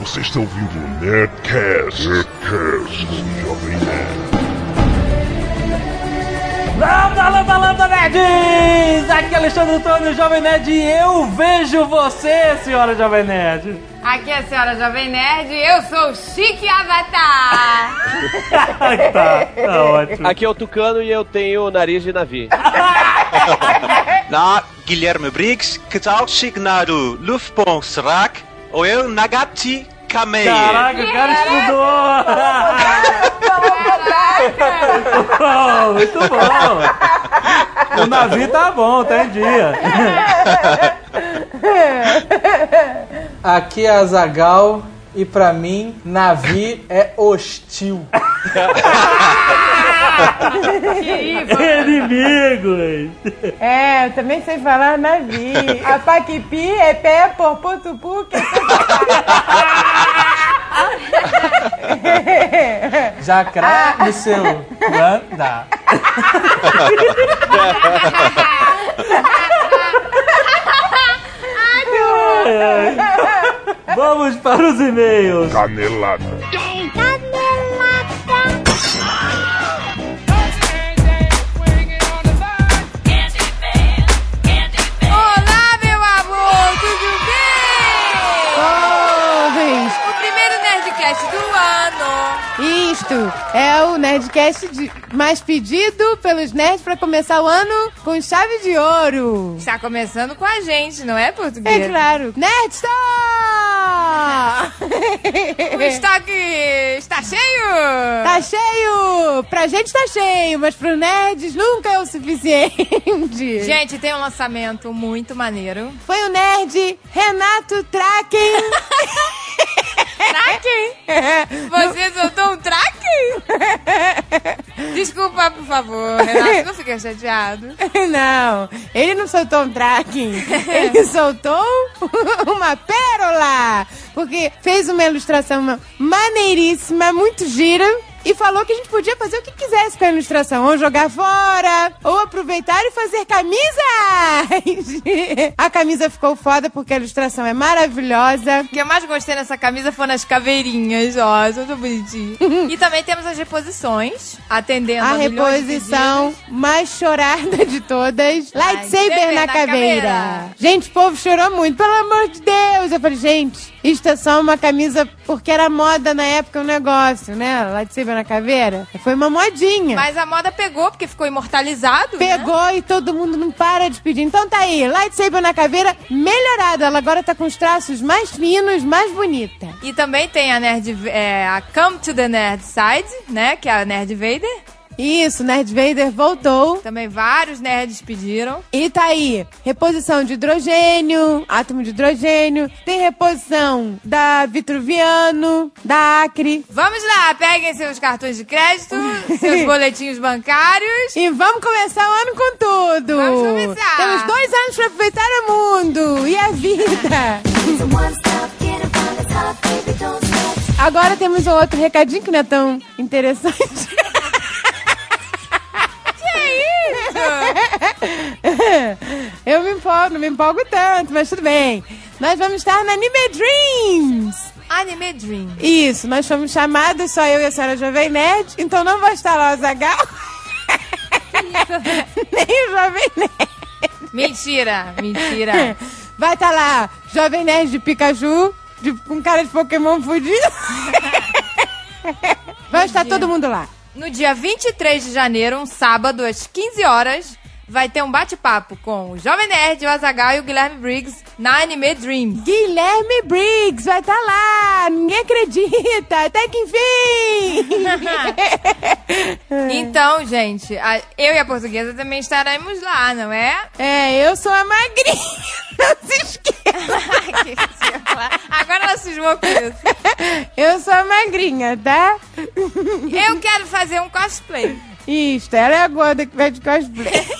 Você está ouvindo o Nerdcast, Nerdcast do Jovem Nerd. Lambda, lambda, lambda, nerds! Aqui é Alexandre Antônio, Jovem Nerd, e eu vejo você, senhora Jovem Nerd. Aqui é a senhora Jovem Nerd, eu sou o Chique Avatar. tá, tá ótimo. Aqui é o Tucano e eu tenho nariz de navio. Na Guilherme Briggs, getalsignado Luftbonstrak, ou eu Nagati Kamei. Caraca, o cara estudou! Bom, muito bom! O navio tá bom, tá em dia. Aqui é a Zagal e pra mim, Navi é hostil. Inimigos! É, eu também sei falar navi. A Paquipi é pé por potupu que Jacrá no seu Wanda. Vamos para os e-mails. Canelada. É o Nerdcast de- mais pedido pelos nerds pra começar o ano com chave de ouro. Está começando com a gente, não é, português? É claro. Nerd Store! O estoque está cheio? Tá cheio! Pra gente tá cheio, mas pro nerds nunca é o suficiente. Gente, tem um lançamento muito maneiro. Foi o nerd Renato Traken. Traque? Você soltou um traque? Desculpa, por favor, Renato, não fique chateado. Não, ele não soltou um tracking, ele soltou uma pérola, porque fez uma ilustração maneiríssima, muito gira. E falou que a gente podia fazer o que quisesse com a ilustração, ou jogar fora, ou aproveitar e fazer camisas. A camisa ficou foda porque a ilustração é maravilhosa. O que eu mais gostei nessa camisa foram as caveirinhas, ó, tão bonitinho. e também temos as reposições, atendendo a, A reposição mais chorada de todas. Lightsaber na na caveira. caveira. Gente, o povo chorou muito, pelo amor de Deus. Eu falei, gente, isto é só uma camisa porque era moda na época o negócio, né? Lightsaber na caveira. Foi uma modinha. Mas a moda pegou, porque ficou imortalizado, né? Pegou e todo mundo não para de pedir. Então tá aí, Lightsaber na caveira melhorada. Ela agora tá com os traços mais finos, mais bonita. E também tem a Nerd, é, a Come to the Nerd Side, né, que é a Nerd Vader. Isso, Nerd Vader voltou. Também vários nerds pediram. E tá aí, reposição de hidrogênio, átomo de hidrogênio, tem reposição da Vitruviano, da Acre. Vamos lá, peguem seus cartões de crédito, seus boletinhos bancários. E vamos começar o ano com tudo! Vamos começar. Temos dois anos pra aproveitar o mundo e a vida! Agora temos um outro recadinho que não é tão interessante. Eu me empolgo, não me empolgo tanto, mas tudo bem. Nós vamos estar na Anime Dreams. Anime Dream. Isso, nós fomos chamados, só eu e a senhora Jovem Nerd, então não vai estar lá o Zagal. Nem o Jovem Nerd. Mentira, mentira. Vai estar lá, Jovem Nerd de Pikachu, de, com cara de Pokémon fudido. Vai estar todo mundo lá. No dia 23 de janeiro, um sábado, às 15 horas, vai ter um bate-papo com o Jovem Nerd, o Azagal e o Guilherme Briggs na Anime Dream. Guilherme Briggs vai estar lá, ninguém acredita, até que enfim. Então, gente, eu e a portuguesa também estaremos lá, não é? É, eu sou a magrinha, não se esqueça. Agora ela cismou com isso. Eu sou a magrinha, tá? Eu quero fazer um cosplay. Isto, ela é a gorda que vai de cosplay.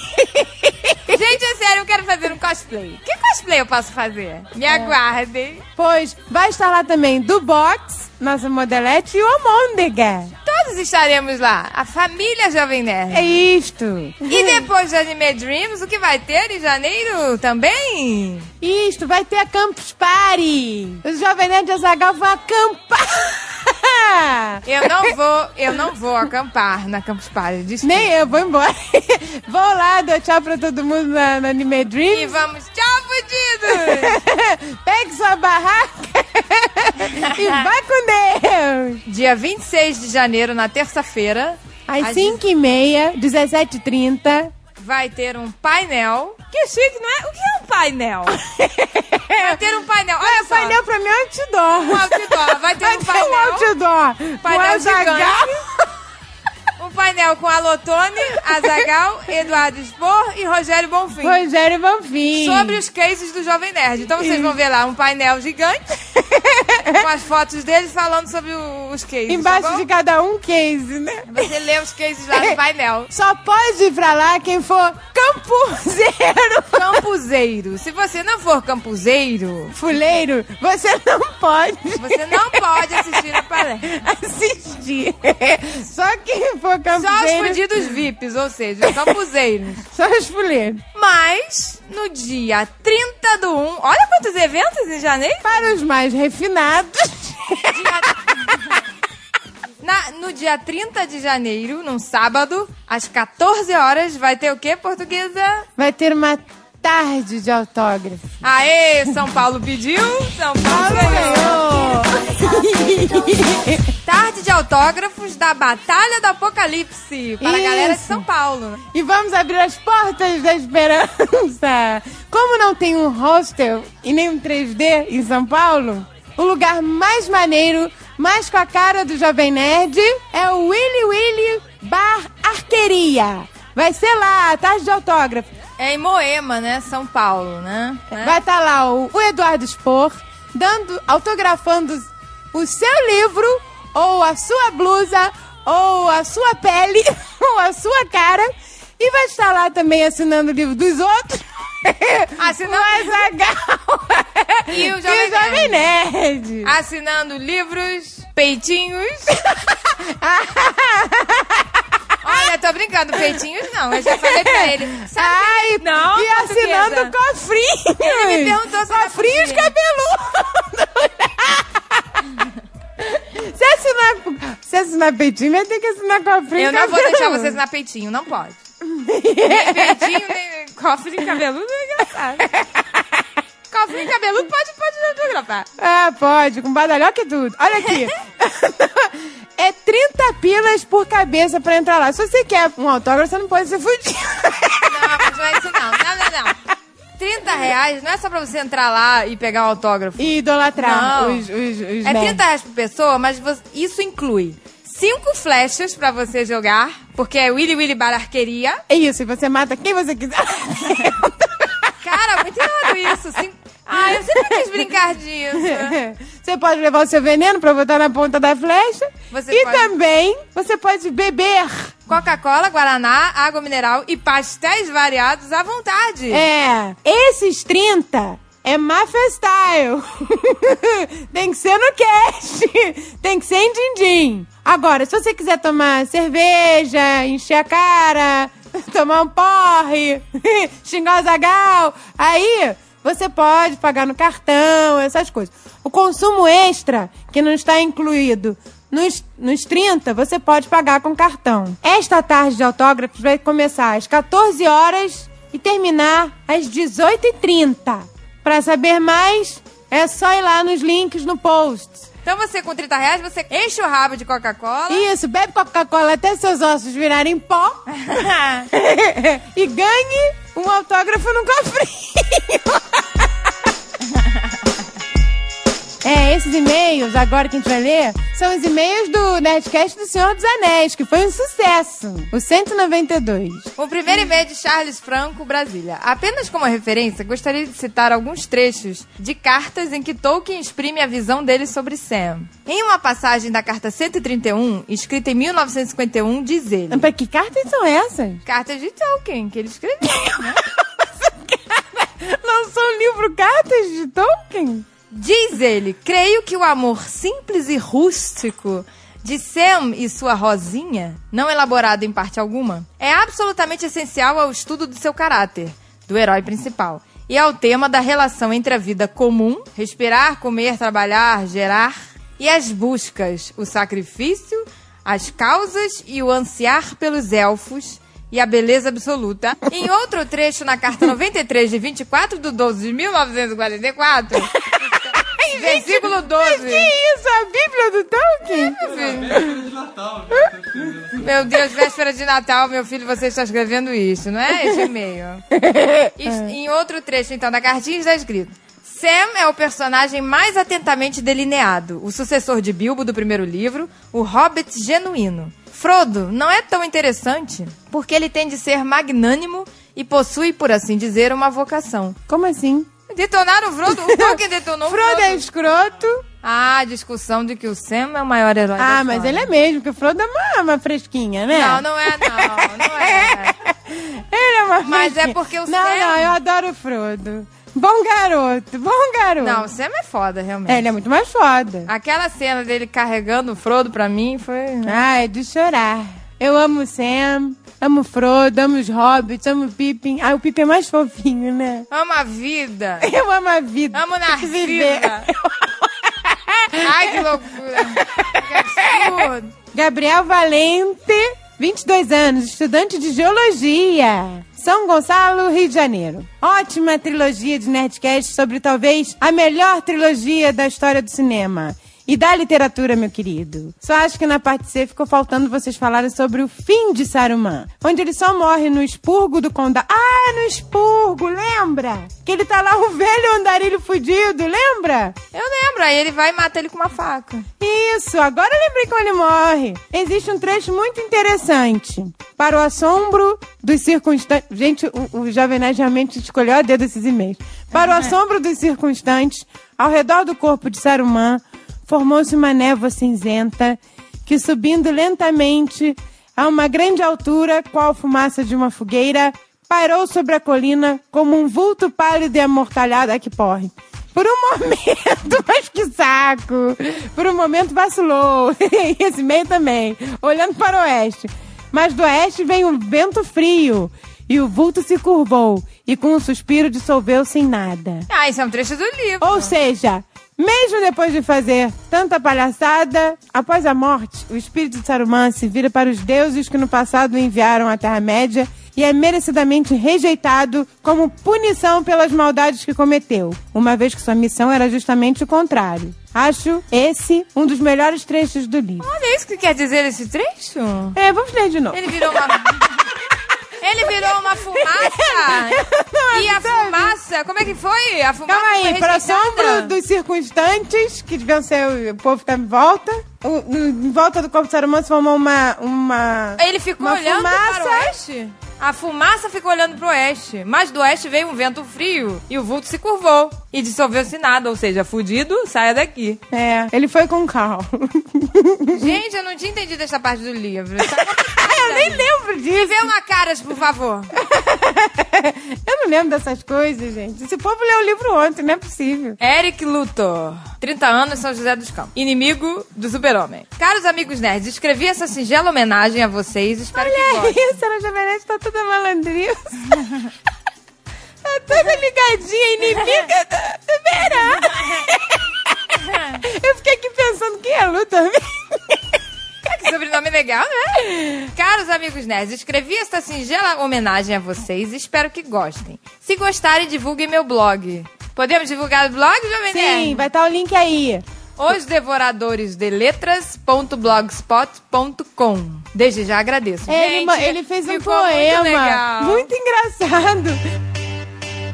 Gente, é sério, eu quero fazer um cosplay. Que cosplay eu posso fazer? Me aguardem. Pois vai estar lá também do Box, nossa modelete, e o Almôndega. Todos estaremos lá. A família Jovem Nerd. É isto. E depois de Anime Dreams, o que vai ter em janeiro também? Isto, vai ter a Campus Party. Os Jovem Nerd de Azaghal vão acampar. Eu não vou, eu não vou acampar na Campus Party. desculpa. Nem eu, vou embora. vou lá, dou tchau pra todo mundo na, na Anime E Dreams. vamos, tchau, fudidos! Pegue sua barraca e vai com Deus. Dia 26 de janeiro, na terça-feira, Às Às 5h30, 17h30. Vai ter um painel. Que chique, não é? O que é um painel? vai ter um painel. Olha É, só. painel pra mim é outdoor. Um outdoor. Vai ter Vai um ter um painel. outdoor. Painel Azaghal. gigante. Um painel com Alotone, Azagal, Eduardo Spor e Rogério Bonfim. Rogério Bonfim. Sobre os cases do Jovem Nerd. Então vocês vão ver lá um painel gigante com as fotos deles falando sobre o- os cases. Embaixo tá de cada um case, né? Você lê os cases lá no painel. Só pode ir pra lá quem for campuzeiro. Campuzeiro. Se você não for campuzeiro, Fuleiro, você não pode você não pode assistir a palestra. assistir. Só quem for Só os fudidos VIPs, ou seja, os campuzeiros. Só os fuleiros. Mas, no dia 30 do 1, olha quantos eventos em janeiro. Para os mais refinados. Na- no dia 30 de janeiro, num sábado, às 14 horas, vai ter o quê, portuguesa? Vai ter uma tarde de autógrafo. Aê, São Paulo pediu, São Paulo ganhou. Tarde de autógrafos da Batalha do Apocalipse para a galera de Isso. São Paulo. E vamos abrir as portas da esperança. Como não tem um hostel e nem um 3D em São Paulo, o lugar mais maneiro, mais com a cara do Jovem Nerd, é o Willy Willy Bar Arqueria. Vai ser lá, tarde de autógrafo. É em Moema, né? São Paulo, né? Vai estar lá o, o Eduardo Spor, dando, autografando o seu livro, ou a sua blusa, ou a sua pele, ou a sua cara. E vai estar lá também assinando o livro dos outros. Assinando- o Azaghal. E o Jovem Jovem Nerd. Assinando livros, peitinhos. Olha, tô brincando, peitinhos não. Eu já falei pra ele. Sabe Ai, Não, e portuguesa. assinando cofrinhos. Ele me perguntou se Cofrinhos cabeludos. Se assinar, se assinar peitinho, vai ter que assinar cofrinho Eu não vou deixar você assinar peitinho, não pode. Nem peitinho, nem cofre cabeludo é engraçado. Cofre cabeludo pode, pode autografar. Ah, pode, com badalhoca e tudo. Olha aqui. é 30 pilas por cabeça pra entrar lá. Se você quer um autógrafo, você não pode ser fudido. Não, mas não é isso não. Não, não, não. 30 reais não é só pra você entrar lá e pegar o autógrafo. E idolatrar Não. os, os, os É nerds. 30 reais por pessoa, mas você- isso inclui cinco flechas pra você jogar, porque é Willy Willy Bar Arqueria. É isso, e você mata quem você quiser. Cara, muito errado isso. Cinco... Ah, eu sempre quis brincar disso. Você pode levar o seu veneno pra botar na ponta da flecha. Você e pode- também você pode beber. Coca-Cola, Guaraná, água mineral e pastéis variados à vontade. É, esses 30 é Mafestyle. Tem que ser no cast. Tem que ser em din-din. Agora, se você quiser tomar cerveja, encher a cara, tomar um porre, xingar o Zagal, aí você pode pagar no cartão, essas coisas. O consumo extra, que não está incluído nos, nos 30, você pode pagar com cartão. Esta tarde de autógrafos vai começar às 14 horas e terminar às 18h30. Para saber mais, é só ir lá nos links no post. Então você com 30 reais, você enche o rabo de Coca-Cola. Isso, bebe Coca-Cola até seus ossos virarem pó e ganhe um autógrafo no cofrinho. É, esses e-mails, agora que a gente vai ler, são os e-mails do Nerdcast do Senhor dos Anéis, que foi um sucesso. O 192. O primeiro e-mail é de Charles Franco, Brasília. Apenas como referência, gostaria de citar alguns trechos de cartas em que Tolkien exprime a visão dele sobre Sam. Em uma passagem da carta 131, escrita em 1951, diz ele... Pra que cartas são essas? Cartas de Tolkien, que ele escreveu. né? Lançou um livro Cartas de Tolkien? Diz ele, creio que o amor simples e rústico de Sam e sua Rosinha, não elaborado em parte alguma, é absolutamente essencial ao estudo do seu caráter, do herói principal, e ao tema da relação entre a vida comum, respirar, comer, trabalhar, gerar, e as buscas, o sacrifício, as causas e o ansiar pelos elfos e a beleza absoluta. Em outro trecho na carta 93 de 24 de 12 de 1944, versículo 12. Que isso? A Bíblia do Tolkien? Meu Deus, véspera de Natal, meu filho, você está escrevendo isso, não é? Esse e-mail. Isso- Em outro trecho, então, da cartinha está escrito. Sam é o personagem mais atentamente delineado, o sucessor de Bilbo do primeiro livro, o Hobbit genuíno. Frodo não é tão interessante porque ele tem de ser magnânimo e possui, por assim dizer, uma vocação. Como assim? Detonaram o Frodo? O Tolkien detonou o Frodo Frodo. é escroto. Ah, a discussão de que o Sam é o maior herói Ah, mas ele é mesmo, porque o Frodo é uma, uma fresquinha, né? Não, não é não, não é. Ele é uma Mas fresquinha. é porque o Não, Sam- não, eu adoro o Frodo. Bom garoto, bom garoto. Não, o Sam é foda, realmente. É, ele é muito mais foda. Aquela cena dele carregando o Frodo pra mim foi... Ah, é de chorar. Eu amo o Sam, amo Frodo, amo os Hobbits, amo o Pippin. Ah, o Pippin é mais fofinho, né? Amo a vida. Eu amo a vida. Amo. Narcisa. Ai, que loucura. Que absurdo. Gabriel Valente, 22 anos, estudante de Geologia. São Gonçalo, Rio de Janeiro. Ótima trilogia de Nerdcast sobre talvez a melhor trilogia da história do cinema. E da literatura, meu querido. Só acho que na parte C ficou faltando vocês falarem sobre o fim de Saruman. Onde ele só morre no expurgo do condado. Ah, no expurgo, lembra? Que ele tá lá, o velho andarilho fudido, lembra? Eu lembro, aí ele vai e mata ele com uma faca. Isso, agora eu lembrei como ele morre. Existe um trecho muito interessante. Para o assombro dos circunstantes. Gente, o, o Jovem Nerd realmente escolheu a dedo esses e-mails. Para o assombro dos circunstantes, ao redor do corpo de Saruman, formou-se uma névoa cinzenta que, subindo lentamente a uma grande altura, qual a fumaça de uma fogueira, pairou sobre a colina como um vulto pálido e amortalhado. Ai, que porre. Por um momento, mas que saco! Por um momento vacilou. Esse meio também. Olhando para o oeste. Mas do oeste vem um vento frio. E o vulto se curvou. E com um suspiro dissolveu-se em nada. Ah, isso é um trecho do livro. Ou seja, mesmo depois de fazer tanta palhaçada, após a morte, o espírito de Saruman se vira para os deuses que no passado o enviaram à Terra-média e é merecidamente rejeitado como punição pelas maldades que cometeu, uma vez que sua missão era justamente o contrário. Acho esse um dos melhores trechos do livro. Olha isso que quer dizer esse trecho. É, vamos ler de novo. Ele virou uma... Ele virou uma fumaça. e a fumaça, como é que foi? A fumaça Calma aí, para assombro dos circunstantes, que deviam ser o povo que tá em volta, o- no- em volta do corpo de Saruman se formou uma... uma Ele ficou uma olhando fumaça. para o oeste. A fumaça ficou olhando para o oeste. Mas do oeste veio um vento frio e o vulto se curvou. E dissolveu-se nada. Ou seja, fudido, saia daqui. É, ele foi com cal. Gente, eu não tinha entendido essa parte do livro. Tá eu nem lembro Me disso. vê uma caras, por favor. eu não lembro dessas coisas, gente. Esse povo leu o livro ontem, não é possível. Eric Luthor, 30 anos, São José dos Campos. Inimigo do super-homem. Caros amigos nerds, escrevi essa singela homenagem a vocês. Espero que Olha gostem. isso, a Jovenete tá toda malandrinha. tá toda ligadinha, inimiga do, do verão. eu fiquei aqui pensando quem é Lu também. Que sobrenome legal, né? Caros amigos nerds, escrevi esta singela homenagem a vocês e espero que gostem. Se gostarem, divulguem meu blog. Podemos divulgar o blog, Jovem Sim, Nerd? vai estar o link aí. Os Devoradores de Letras.blogspot.com. Desde já agradeço. Ele, Gente, ma- ele fez um poema. Muito muito engraçado.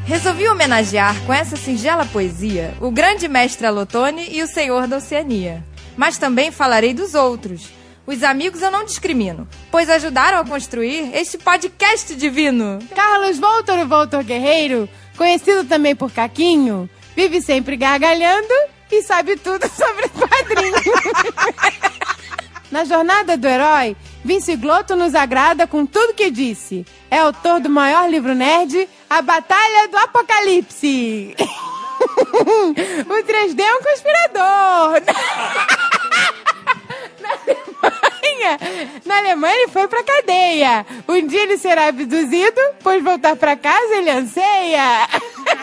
Resolvi homenagear com essa singela poesia o grande mestre Alotone e o senhor da Oceania. Mas também falarei dos outros. Os amigos eu não discrimino, pois ajudaram a construir este podcast divino. Carlos Voltor, o Voltor Guerreiro, conhecido também por Caquinho, vive sempre gargalhando e sabe tudo sobre quadrinhos. Na jornada do herói, Vince Glotto nos agrada com tudo que disse. É autor do maior livro nerd, A Batalha do Apocalipse. o 3D é um conspirador. Alemanha ele foi pra cadeia. Um dia ele será abduzido, pois voltar pra casa ele anseia.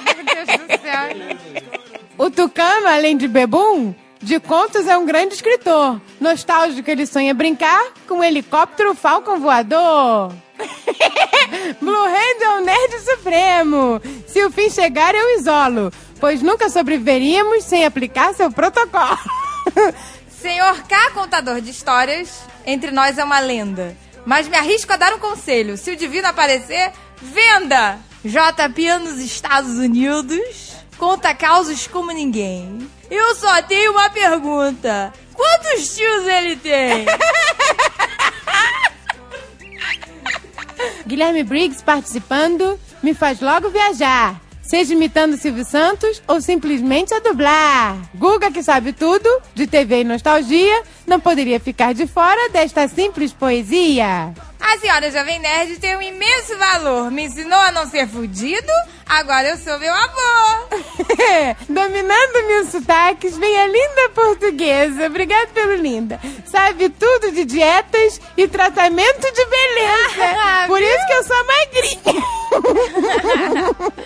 Meu Deus do céu. O Tucano, além de bebum, de contos é um grande escritor. Nostálgico, ele sonha brincar com um helicóptero Falcon voador. Blue Hand é um nerd supremo. Se o fim chegar, eu isolo, pois nunca sobreviveríamos sem aplicar seu protocolo. Senhor K, contador de histórias, entre nós é uma lenda. Mas me arrisco a dar um conselho. Se o divino aparecer, venda! JP nos Estados Unidos conta causos como ninguém. Eu só tenho uma pergunta. Quantos tios ele tem? Guilherme Briggs participando me faz logo viajar. Seja imitando Silvio Santos ou simplesmente a dublar. Guga, que sabe tudo, de TV e nostalgia, não poderia ficar de fora desta simples poesia. A senhora Jovem Nerd tem um imenso valor. Me ensinou a não ser fudido, agora eu sou meu amor. Dominando mil sotaques, vem a linda portuguesa. Obrigado pelo linda. Sabe tudo de dietas e tratamento de beleza. Por isso que eu sou magrinha.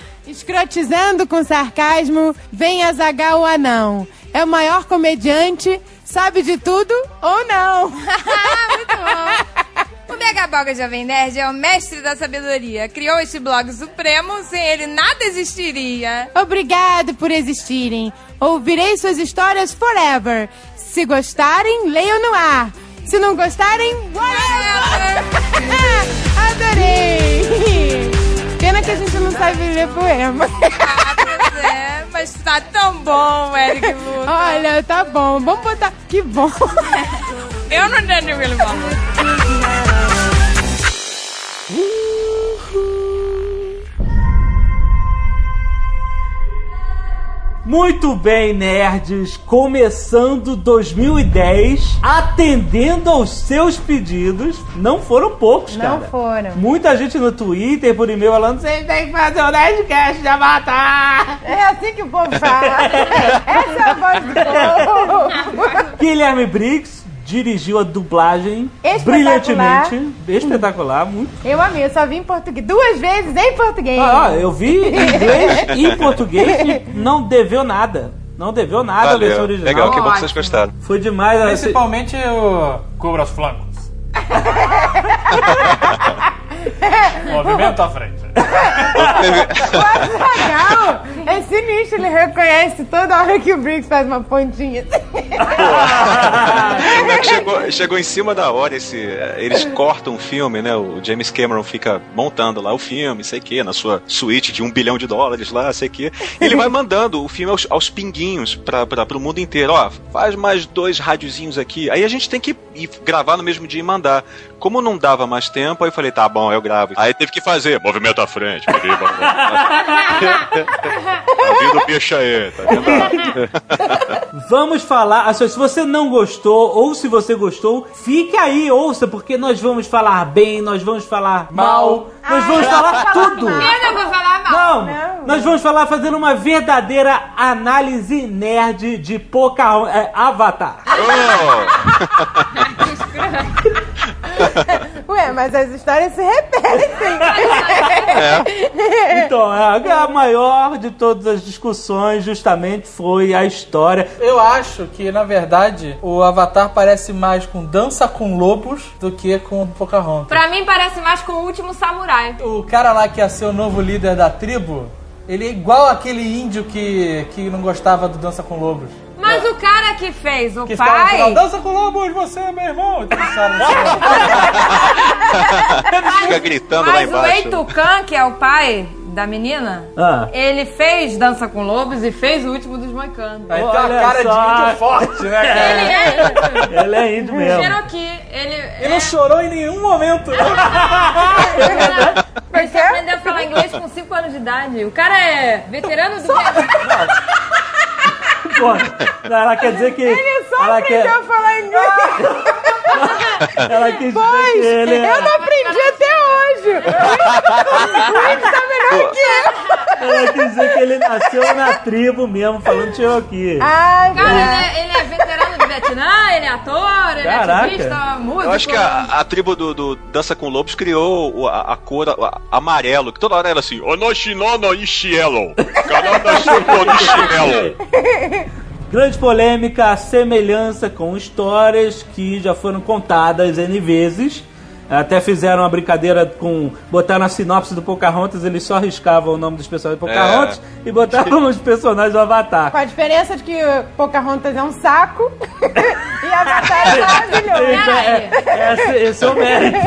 Escrotizando com sarcasmo, vem Azagal o anão. É o maior comediante, sabe de tudo ou não. Muito bom. O Megaboga Jovem Nerd é o mestre da sabedoria. Criou este blog supremo, sem ele nada existiria. Obrigado por existirem. Ouvirei suas histórias forever. Se gostarem, leiam no ar. Se não gostarem, whatever. Adorei. Pena que a gente não sabe ler poema. Ah, pois é, mas tá tão bom, Eric Lucas. Olha, tá bom. Vamos botar. Que bom. Eu não entendi o que ele falou. Muito bem, nerds. Começando 2010, atendendo aos seus pedidos. Não foram poucos, Não cara. foram. Muita gente no Twitter, por e-mail, falando: vocês têm que fazer o Nerdcast de Avatar. É assim que o povo fala. Essa é a voz do povo. Guilherme Briggs dirigiu a dublagem Espetacular. brilhantemente. Espetacular, muito. Eu amei, eu só vi em português. Duas vezes em português. Ah, eu vi em inglês e em português e não deveu nada. Não deveu nada a versão Valeu. original. Legal, que bom que vocês gostaram. Foi demais. assim, Principalmente o Cubra os flancos. Movimento à frente. Legal! É sinistro, ele reconhece toda hora que o Briggs faz uma pontinha. É chegou, chegou em cima da hora esse. eh, Eles cortam o filme, né? O James Cameron fica montando lá o filme, sei que, na sua suíte de um bilhão de dólares lá, sei que. Ele vai mandando o filme aos, aos pinguinhos pra, pra, pro mundo inteiro. Ó, faz mais dois rádiozinhos aqui. Aí a gente tem que ir gravar no mesmo dia e mandar. Como não dava mais tempo, aí eu falei, tá bom, eu gravo. Aí teve que fazer, movimento frente. Tá vindo o bicho aí, tá vendo? Vamos falar. assim, se você não gostou ou se você gostou, fique aí, ouça, porque nós vamos falar bem, nós vamos falar mal, nós vamos falar tudo. Eu não vou falar mal. Não, nós vamos falar fazendo uma verdadeira análise nerd de Pocahontas, é, Avatar. Ué, mas as histórias se repetem. Então, a, a maior de todas as discussões justamente foi a história. Eu acho que, na verdade, o Avatar parece mais com Dança com Lobos do que com Pocahontas. Pra mim parece mais com o último samurai. O cara lá que ia ser o novo líder da tribo, ele é igual aquele índio que, que não gostava do Dança com Lobos. Mas o cara que fez o Que final, pai. Dança com Lobos, você é meu irmão. E tudo sabe, Fica gritando lá Mas o embaixo. Eitucan, que é o pai da menina, Ah. ele fez Dança com Lobos e fez o último dos Moicanos. Aí tem uma cara só. de índio forte, né, cara? Ele é Ele é índio mesmo. Cherokee. Ele, Ele não chorou em nenhum momento. Ele só aprendeu a falar inglês com 5 anos de idade. O cara é veterano do Vietnã. Pô, ela quer dizer que. Ele só ela quer, falar inglês. ela quis dizer que ele é- eu não aprendi até hoje. O Briggs tá melhor que eu. Ela quis dizer que ele nasceu na tribo mesmo, falando Cherokee. Ai, Cara, ele é, ele é veterano do Vietnã, ele é ator, ele Caraca. ativista, músico. Eu acho que a, a tribo do, do Dança com Lobos criou a, a cor a- amarelo, que toda hora era assim, Onoshinona Ishielo. Canada Shinona Ishielo. Grande polêmica, a semelhança com histórias que já foram contadas N vezes. Até fizeram uma brincadeira com. Botaram a sinopse do Pocahontas, eles só riscavam o nome dos personagens do Pocahontas e botaram os personagens do Avatar. Com a diferença de que Pocahontas é um saco e Avatar é maravilhoso. É, é, esse, esse é o mérito.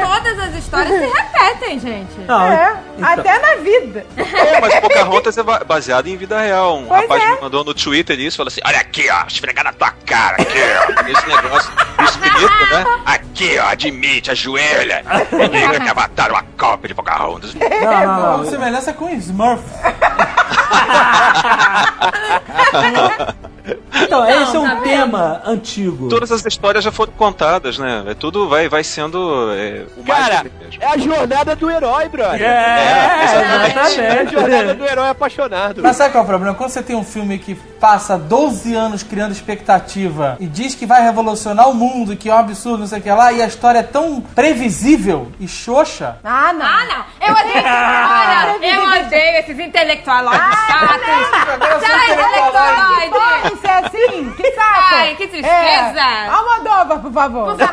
Todas as histórias se repetem, gente. Não, É, então- até na vida. É, mas Pocahontas é ba- baseado em vida real. Um Pois rapaz é. me mandou no Twitter isso, falou assim, olha aqui, ó, esfregar na tua cara, aqui, ó. Esse negócio escrito, né? Aqui, ó, admite, ajoelha. E diga que Avatar é uma cópia de Pocahontas. Não, não, Uma não. semelhança com Smurf. Então, esse é um tá tema antigo. Todas as histórias já foram contadas, né? É tudo vai, vai sendo é, o Cara, é a jornada do herói, brother. É, É a jornada exatamente. do herói apaixonado. Mas sabe qual é o problema? Quando você tem um filme que passa 12 anos criando expectativa e diz que vai revolucionar o mundo, e que é um absurdo, não sei o que lá, e a história é tão previsível e xoxa. Ah, não. Ah, não. Eu odeio. Olha, eu odeio esses intelectuais chatos. Agora são Sai, intelectuais. Pode ser assim? Que saco! Ai, que tristeza. É. Almodóvar, por favor. Por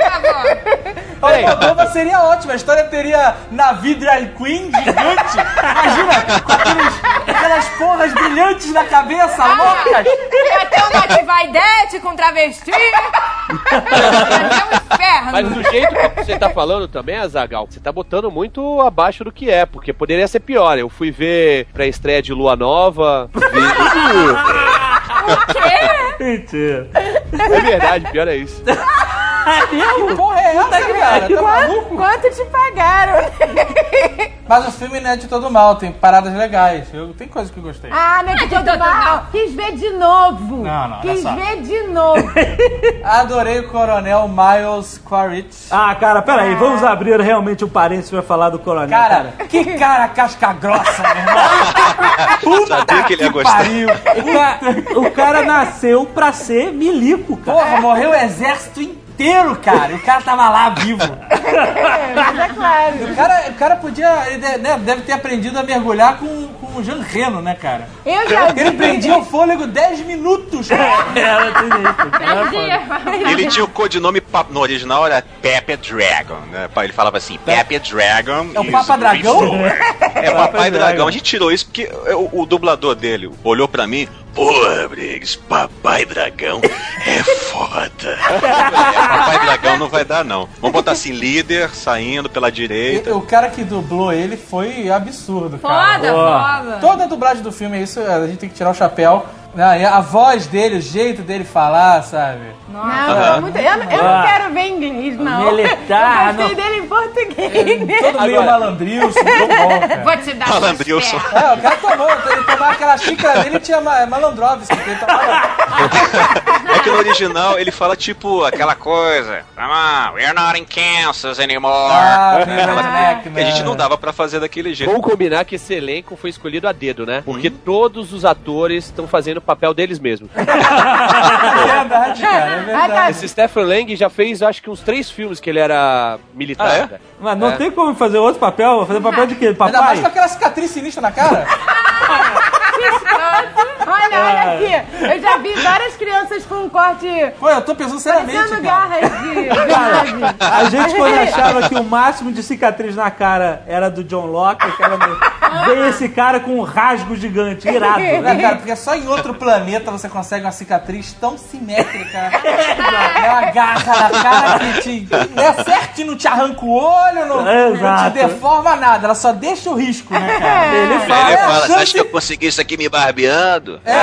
favor. A Moldova seria ótima, a história teria navio drag queen gigante. Imagina, com aqueles, aquelas porras brilhantes na cabeça, loucas. Ia ter um Nativaidete com travesti. Um inferno. Mas do jeito que você tá falando também, Azagal, você tá botando muito abaixo do que é, porque poderia ser pior. Eu fui ver pré-estreia de Lua Nova. Mentira. É verdade, pior é isso. Que porra é essa, cara? Tá maluco? Quanto te pagaram? Mas o filme não é de todo mal, tem paradas legais. Eu, tem coisas que eu gostei. Ah, não é de todo todo mal. mal. Quis ver de novo. Não, não, Quis ver de novo. Adorei o Coronel Miles Quaritch. Ah, cara, peraí, vamos abrir realmente um parênteses pra falar do coronel. Cara, que cara casca grossa, meu irmão. Puta Sabia que ele ia gostar. pariu. O, ca- o cara nasceu pra ser milico, cara. Porra, morreu o exército inteiro, cara. E o cara tava lá vivo. É, mas é claro. O cara, o cara podia. Ele de- né, deve ter aprendido a mergulhar com, com o Jean Reno, né, cara? Eu já vi. Ele prendia o fôlego 10 minutos, cara. Era tudo isso, foda. Ele tinha o codinome no original era Pepe Dragon, né? Ele falava assim, Pepe Dragon. É o Papa Dragão? É o Papai Dragão. A gente tirou isso porque o, o dublador dele olhou pra mim. Porra, Briggs, Papai Dragão é foda. É, Papai Dragão não vai dar, não. Vamos botar assim, líder saindo pela E- direita. O cara que dublou ele foi absurdo, cara. Foda, Boa. Toda a dublagem do filme é isso, a gente tem que tirar o chapéu. né? E a voz dele, o jeito dele falar, sabe? Não, não, muito- eu, não- eu não quero ver inglês, não. Militar, eu gostei não. dele em português. Todo meio malandrilson, muito bom, cara. Vou te dar Malandrilson. É, o cara tomou, ele tomava aquela xícara dele e tinha ma- malandrovski, ele tomava. É que no original ele fala tipo aquela coisa. Come on, we're not in Kansas anymore. Ah, redneck, que a gente né? não dava pra fazer daquele jeito. Vamos combinar que esse elenco foi escolhido a dedo, né? Porque todos os atores estão fazendo o papel deles mesmos. É verdade, cara, é Ah, verdade. tá. Esse Stephen Lang já fez, acho que uns três filmes que ele era militar. Ah, é? né? Mas não É. tem como fazer outro papel? Fazer papel de quê? Ainda mais Papai? com aquela cicatriz sinistra na cara. Olha, olha aqui. Eu já vi várias crianças com um corte Pô, eu tô pensando seriamente, parecendo cara. garras de. A gente quando achava que o máximo de cicatriz na cara era do John Locke, aquela... veio esse cara com um rasgo gigante, irado. Né, cara? Porque só em outro planeta você consegue uma cicatriz tão simétrica. É uma garra na cara que te. É certo que não te arranca o olho, não, não te deforma nada, ela só deixa o risco, né, cara? Ele Aí fala, ele é fala, você acha que eu consegui isso aqui me barbeando? É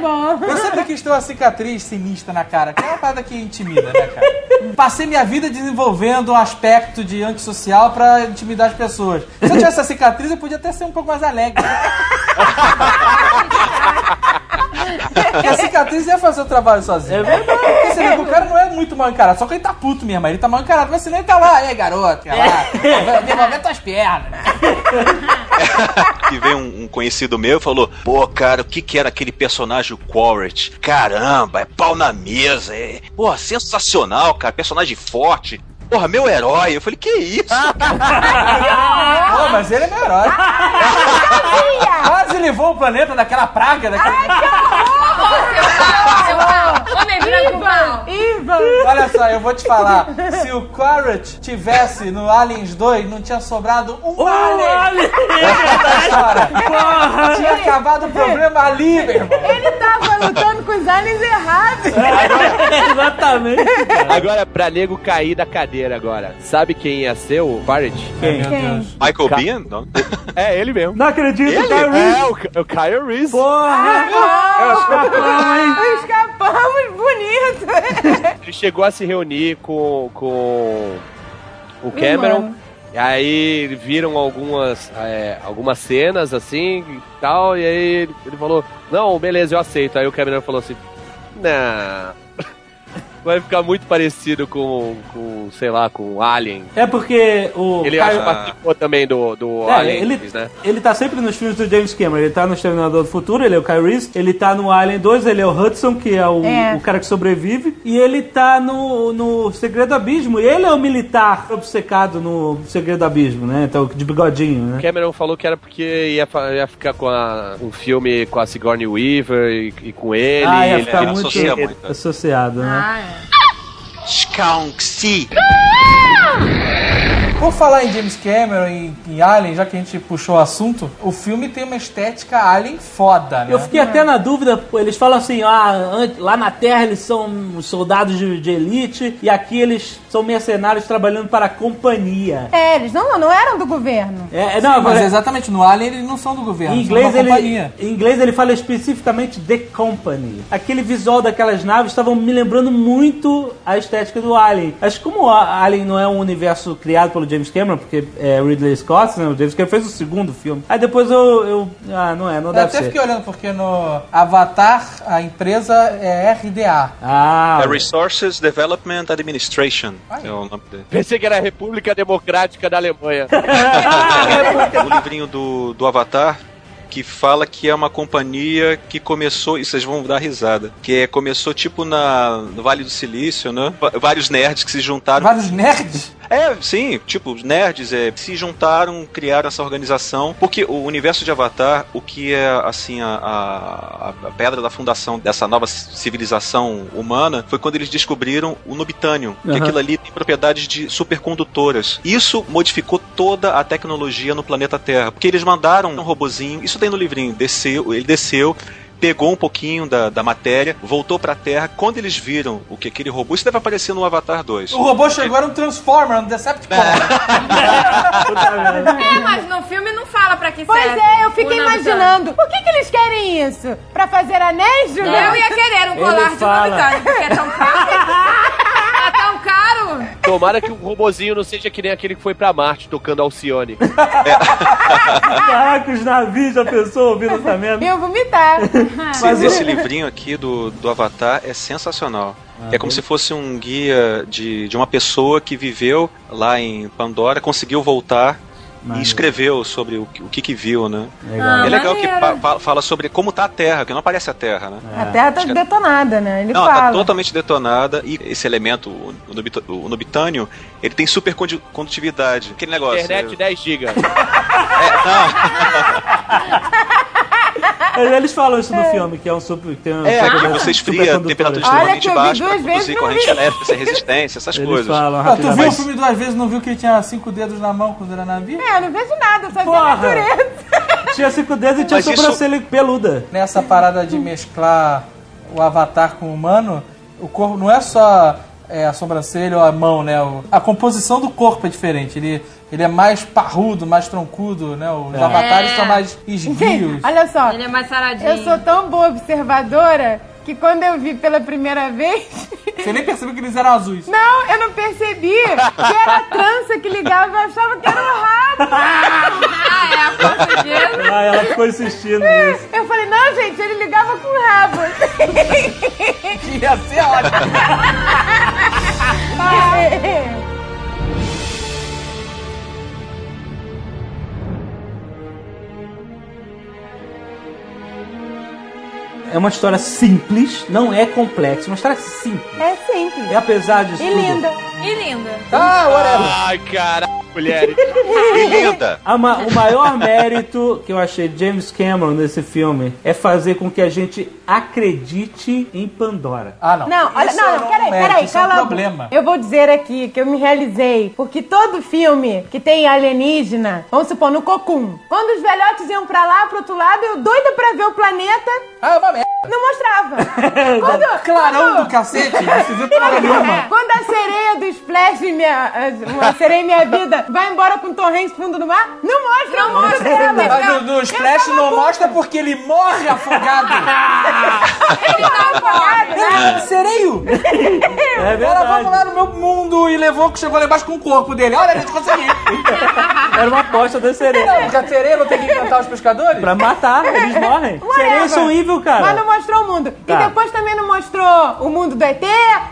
bom. Eu sempre quis ter uma cicatriz sinistra na cara, que é uma parada que intimida, né, cara? Passei minha vida desenvolvendo um aspecto de antissocial pra intimidar as pessoas. Se eu tivesse essa cicatriz, eu podia até ser um pouco mais alegre. Porque a cicatriz ia fazer o trabalho sozinho. É verdade. Porque você vê que o cara não é muito mal encarado, só que ele tá puto mesmo, ele tá mal encarado, mas senão ele tá lá, ei garoto, vai lá, tuas pernas. que veio um, um conhecido meu e falou: Pô, cara, o que que era aquele personagem o Quaritch? Caramba, é pau na mesa, é. Pô, sensacional, cara, personagem forte. Porra, meu herói. Eu falei, que isso? Pô, mas ele é meu herói. Quase levou o planeta daquela praga. Daquele... Homem branco mal. Olha só, eu vou te falar. Se o Quaritch tivesse no Aliens 2, não tinha sobrado um alien. Olha! Cara, tinha acabado o problema ali, meu irmão. Ele tava lutando com os aliens errados. Exatamente. Agora, pra nego cair da cadeira agora. Sabe quem ia ser o Barrett? Quem? Deus. Michael Ca- Bean? Não. É, ele mesmo. Não acredito, Ele? Kyle Reese. É, o, o Kyle Reese. Porra! Escapamos bonito. Ele chegou a se reunir com, com o Cameron. Mano. E aí viram algumas, é, algumas cenas assim e tal. E aí ele, ele falou: Não, beleza, eu aceito. Aí o Cameron falou assim: Não. Vai ficar muito parecido com, com sei lá, com Alien. É porque o Ele acho que participou também do, do É, Alien, ele, né? ele tá sempre nos filmes do James Cameron. Ele tá no Exterminador do Futuro, ele é o Kyle Reese. Ele tá no Alien 2, ele é o Hudson, que é o, É. o cara que sobrevive. E ele tá no, no Segredo do Abismo. E ele é o militar obcecado no Segredo do Abismo, né? Então, de bigodinho, né? Cameron falou que era porque ia, ia ficar com a- um filme com a Sigourney Weaver e, e com ele. ah, ia ele- ficar ele muito associa muito, né? associado, né? Ah, é. Skunksy. Por falar em James Cameron e em Alien, já que a gente puxou o assunto, o filme tem uma estética Alien foda, né? Eu fiquei até na dúvida, eles falam assim, ah, lá na Terra eles são soldados de, de elite e aqui eles são mercenários trabalhando para a companhia. É, eles não, não eram do governo. É, é, não, Mas agora, exatamente, no Alien eles não são do governo, em inglês, são de uma ele, companhia. em inglês ele fala especificamente The Company. Aquele visual daquelas naves estavam me lembrando muito a estética do Alien. Acho que como a Alien não é um universo criado pelo James Cameron, porque é Ridley Scott, né? O James Cameron fez o segundo filme. Aí depois eu... eu ah, não é, não Eu deve até ser. fiquei olhando porque no Avatar a empresa é RDA. Ah, É Resources Development Administration. É o nome dele. Pensei que era a República Democrática da Alemanha. o livrinho do, do Avatar que fala que é uma companhia que começou, e vocês vão dar risada, que é, começou tipo na, no Vale do Silício, né? Vários nerds que se juntaram. Vários nerds? É, sim, tipo, os nerds é, se juntaram, criaram essa organização, porque o universo de Avatar, o que é, assim, a, a, a pedra da fundação dessa nova civilização humana, foi quando eles descobriram o Nubitanium, que Aham. aquilo ali tem propriedades de supercondutoras. Isso modificou toda a tecnologia no planeta Terra, porque eles mandaram um robozinho, isso tem no livrinho, desceu, ele desceu, pegou um pouquinho da, da matéria, voltou pra Terra. Quando eles viram o que aquele robô, isso deve aparecer no Avatar 2. O robô chegou, era um Transformer, um Decepticon. É, mas no filme não fala pra que Pois serve. é, eu fiquei imaginando. Por que, que eles querem isso? Pra fazer anéis, Julião? Eu ia querer um colar de. Nobitano, porque é tão. É. Tomara que o robozinho não seja que nem aquele que foi pra Marte tocando Alcione. Caraca, os navios, já pensou ouvindo essa merda? Eu vomitar. Mas esse livrinho aqui do, do Avatar é sensacional. é como se fosse um guia de, de uma pessoa que viveu lá em Pandora, conseguiu voltar e escreveu sobre o, que- o que, que viu, né? Legal. é legal que maneiro. pa- pa- fala sobre como tá a Terra, que não aparece a Terra, né? A terra tá detonada, né? Ele Não, fala. tá totalmente detonada e esse elemento, o, o nubita- o nubitânio, ele tem super condu- condutividade. Aquele negócio. Internet 10 GB. Mas Eles falam isso no filme, que é um super. Tem um É, super- que você esfria temperatura extremamente que eu vi baixa pra duas vezes produzir corrente elétrica, sem resistência, essas Eles coisas. falam Ah, tu viu o filme duas vezes não viu que ele tinha cinco dedos na mão quando era navio? É, eu não vejo nada, só vi a natureza. Tinha cinco dedos e tinha Mas isso- sobrancelha peluda. Nessa parada de mesclar o avatar com o humano, o corpo não é só é, a sobrancelha ou a mão, né? O- a composição do corpo é diferente. Ele, ele é mais parrudo, mais troncudo, né? Os avatares É. são mais esguios. Olha só, Ele é mais saradinho. eu sou tão boa observadora que quando eu vi pela primeira vez. Você nem percebeu que eles eram azuis. Não, eu não percebi que era a trança que ligava, eu achava que era o rabo. Ah, é a portuguesa. Ah, ela ficou insistindo nisso. Eu falei, não, gente, ele ligava com o rabo. Ia ser ótimo. É uma história simples, não é complexa, é uma história simples. É simples. E apesar disso E tudo, linda. E linda. Ah, whatever. Ai, cara, mulheres. E linda. a ma- o maior mérito que eu achei de James Cameron nesse filme é fazer com que a gente acredite em Pandora. Ah, não. Não, olha, Isso não, é não, peraí, peraí, isso é um cala problema. Eu vou dizer aqui que eu me realizei, porque todo filme que tem alienígena, vamos supor, no Cocum, quando os velhotes iam pra lá, pro outro lado, eu doida pra ver o planeta, Ah, é uma merda. não mostrava. quando, Clarão quando- do cacete, não se viu nenhuma. Quando a sereia do Splash, minha, uma sereia em minha vida, vai embora com torrente fundo do mar, não mostra não mostra dela. Mas no, no Splash não mostra porque ele morre afogado. Ele não pode. É, sereio. É Ela, verdade. vamos lá no meu mundo e levou que chegou lá embaixo com o corpo dele. Olha, a gente conseguiu. Era uma aposta da sereia. Não, porque a sereia não tem que encantar os pescadores? Pra matar, eles morrem. Sereias são evil, cara. Mas não mostrou o mundo. Tá. E depois também não mostrou o mundo do ET,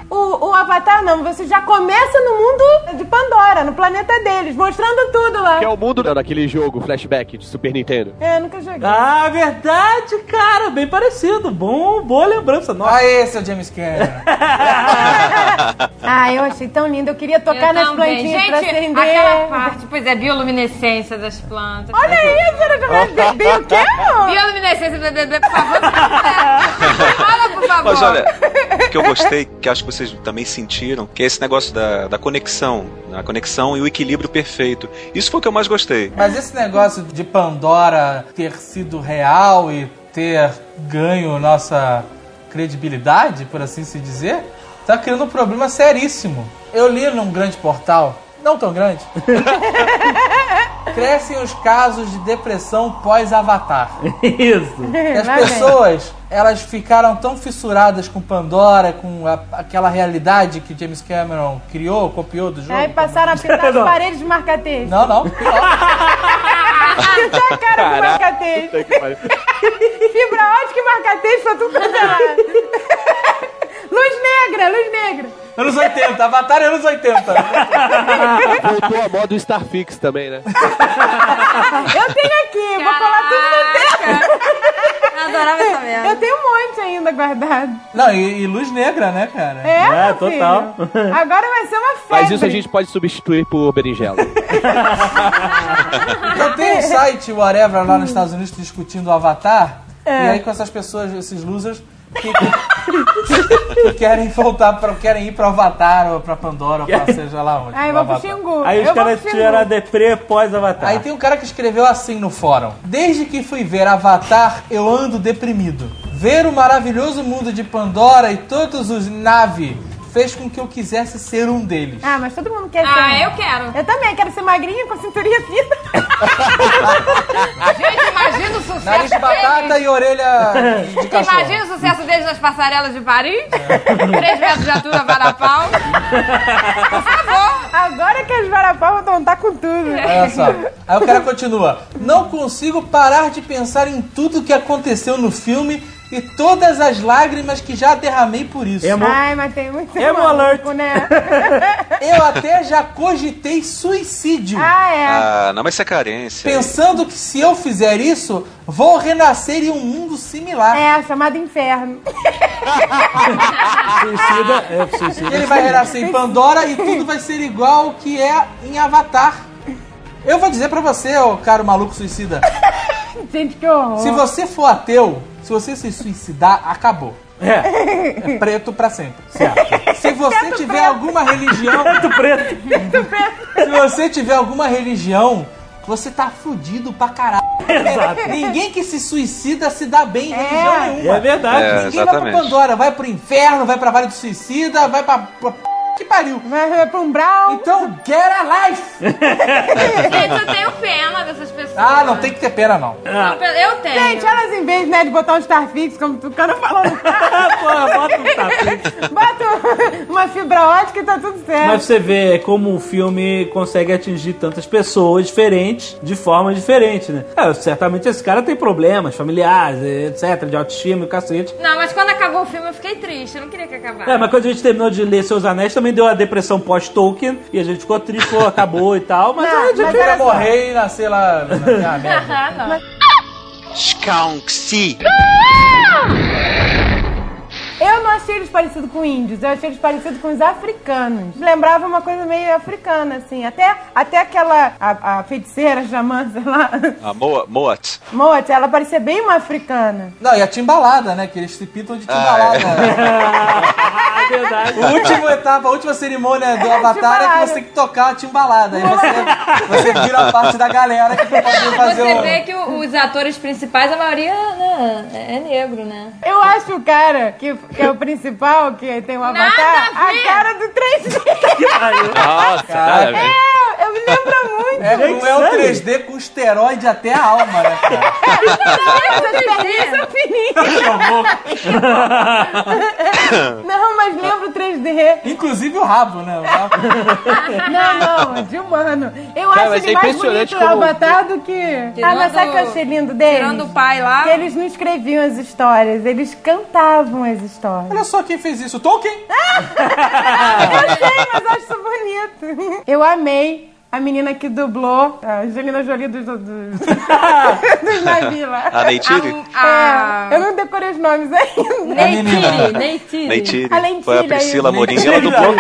o, o Avatar, não. Você já começa no mundo de Pandora, no planeta deles, mostrando tudo lá. Que é o mundo daquele jogo, flashback de Super Nintendo. É, nunca joguei. Ah, verdade, cara. Bem parecido. Bom, boa lembrança. Nossa. Ah, esse é o James Cameron. Ah, eu achei tão lindo. Eu queria tocar Eu nas também. plantinhas pra Gente, acender. aquela parte, pois é, bioluminescência das plantas. Olha aí, senhora Jonas. Bebê o quê, amor? Bioluminescência do bebê, por favor. Por favor. Mas olha, o que eu gostei, que acho que vocês também sentiram, que é esse negócio da, da conexão. né? A conexão e o equilíbrio perfeito. Isso foi o que eu mais gostei. Mas esse negócio de Pandora ter sido real e ter ganho nossa credibilidade, por assim se dizer, tá criando um problema seríssimo. Eu li num grande portal, não tão grande, crescem os casos de depressão pós-avatar. Isso. E as pessoas, elas ficaram tão fissuradas com Pandora, com a- aquela realidade que James Cameron criou, copiou do jogo. Aí passaram a pintar as Não. paredes de marca-texto. Não, não. pior. Pintar a cara de. Puta que pariu. Fibra ótica e marca-texto pra tudo. Luz negra, luz negra. Anos 80, Avatar é anos 80. Voltou a moda Starfix também, né? Eu tenho aqui, vou falar tudo no tempo. Eu adorava essa merda. Eu tenho um monte ainda guardado. Não, e, e luz negra, né, cara? É, É, meu total. filho. Agora vai ser uma febre. Mas isso a gente pode substituir por berinjela. Eu tenho um site, whatever, lá nos Estados Unidos discutindo o Avatar. E aí com essas pessoas, esses losers, que, que querem voltar para querem ir pro Avatar ou pra Pandora ou pra seja lá onde. Aí eu vou pro Avatar. Xingu. Aí os caras tiveram a deprê pós-avatar. Aí tem um cara que escreveu assim no fórum: Desde que fui ver Avatar, eu ando deprimido. Ver o maravilhoso mundo de Pandora e todos os Na'vi fez com que eu quisesse ser um deles. Ah, mas todo mundo quer Ah, ser. eu quero. Eu também quero ser magrinha com a cinturinha fina. Gente, imagina o sucesso Nariz de batata deles. e orelha de cachorro. Imagina o sucesso deles nas passarelas de Paris. Três metros de altura, varapau. Por favor. Agora que as varapau vão estar com tudo. Olha só. Aí o cara continua. Não consigo parar de pensar em tudo que aconteceu no filme e todas as lágrimas que já derramei por isso. Emo- Ai, mas tem muito Emo maluco, alert. né? Eu até já cogitei suicídio. Ah, é. Ah, não, mas isso é carência. Pensando que se eu fizer isso, vou renascer em um mundo similar. É, chamado inferno. Suicida, é, suicida. Ele vai renascer em Pandora e tudo vai ser igual ao que é em Avatar. Eu vou dizer pra você, ô caro maluco suicida, Gente, que horror. se você for ateu, se você se suicidar, acabou. É, É preto pra sempre. certo. Se você tiver alguma religião, Muito preto. se você tiver alguma religião, você tá fudido pra caralho. Exato. Ninguém que se suicida se dá bem em religião É nenhuma. verdade. É. Ninguém vai pra Exatamente. Pandora, vai pro inferno, vai pra Vale do Suicida, vai pra. pra que pariu. Vai vai pra um brau. Então, get a life! Gente, eu tenho pena dessas pessoas. Ah, não tem que ter pena, não. Não, Eu tenho. Gente, elas em vez né, de botar um Starfix, como o Tucano falou, Porra, bota um tapete. bota uma fibra ótica e tá tudo certo. Mas você vê como o filme consegue atingir tantas pessoas diferentes, de forma diferente, né? É, certamente esse cara tem problemas familiares, etc, de autoestima e cacete. Não, mas quando acabou o filme eu fiquei triste. Eu não queria que acabasse. É, mas quando a gente terminou de ler Seus Anéis, também deu a depressão pós-Tolkien, e a gente ficou triste, pô, acabou e tal, mas Não, a gente mas era morrer e nascer lá na minha merda. Ah. Eu não achei eles parecidos com índios, eu achei eles parecidos com os africanos. Lembrava uma coisa meio africana, assim. Até, até aquela, a, a feiticeira xamã, sei lá, A Moa, Moat. Moat, ela parecia bem uma africana. Não, e a timbalada, né? Que eles se pintam de timbalada. Ah, verdade. A última etapa, a última cerimônia do Avatar é que você tem que tocar a timbalada. Aí você, você vira parte da galera que pode fazer Você o... vê que os atores principais, a maioria né, é negro, né? Eu acho o cara que, que é o principal, que tem o Nada avatar, a ver. a cara do 3D. Nossa, cara. É, eu me lembro muito. É, não é o 3D com esteroide até a alma, né, cara? São fininhas. Não, mas lembro o 3D. Inclusive o rabo, né? O rabo. Não, não, de humano. Eu Cara, acho mas ele é mais bonito o como- Avatar do que... Ah, Tirando- mas sabe o que eu achei lindo deles? Tirando o pai lá. Que eles não escreviam as histórias, eles cantavam as histórias. Olha só quem fez isso. Tolkien! Eu sei, mas acho isso bonito. Eu amei a menina que dublou a Angelina Jolie dos, dos, dos navios lá. A Neytiri? A... É, eu não decorei os nomes ainda. Neytiri, Neytiri. Neytiri. A Foi a Priscila. Morim. Ela dublou.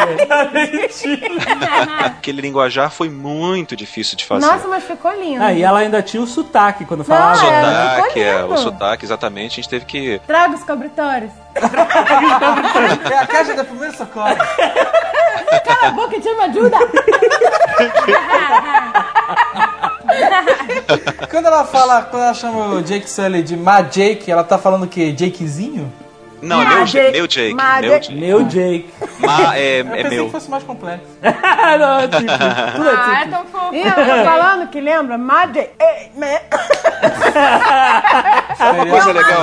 Aquele linguajar foi muito difícil de fazer. Nossa, mas ficou lindo. Ah, e ela ainda tinha o sotaque quando falava. Não, é. sotaque, é, o sotaque, exatamente. A gente teve que. Traga os cobritórios. É a caixa da primeira socorro. Cala a boca, tia, me ajuda. Quando ela fala, quando ela chama o Jake Sully de Ma Jake, ela tá falando o quê? Jakezinho? Não, é meu, Jake. meu Jake. Meu Jake. Jake. Meu Jake. Ma é, Eu é pensei meu. que fosse mais complexo. não, tipo, tudo é Ah, é tipo. tão fofo. Ih, eu tô falando que lembra? Magic. Ei, me- Uma coisa legal,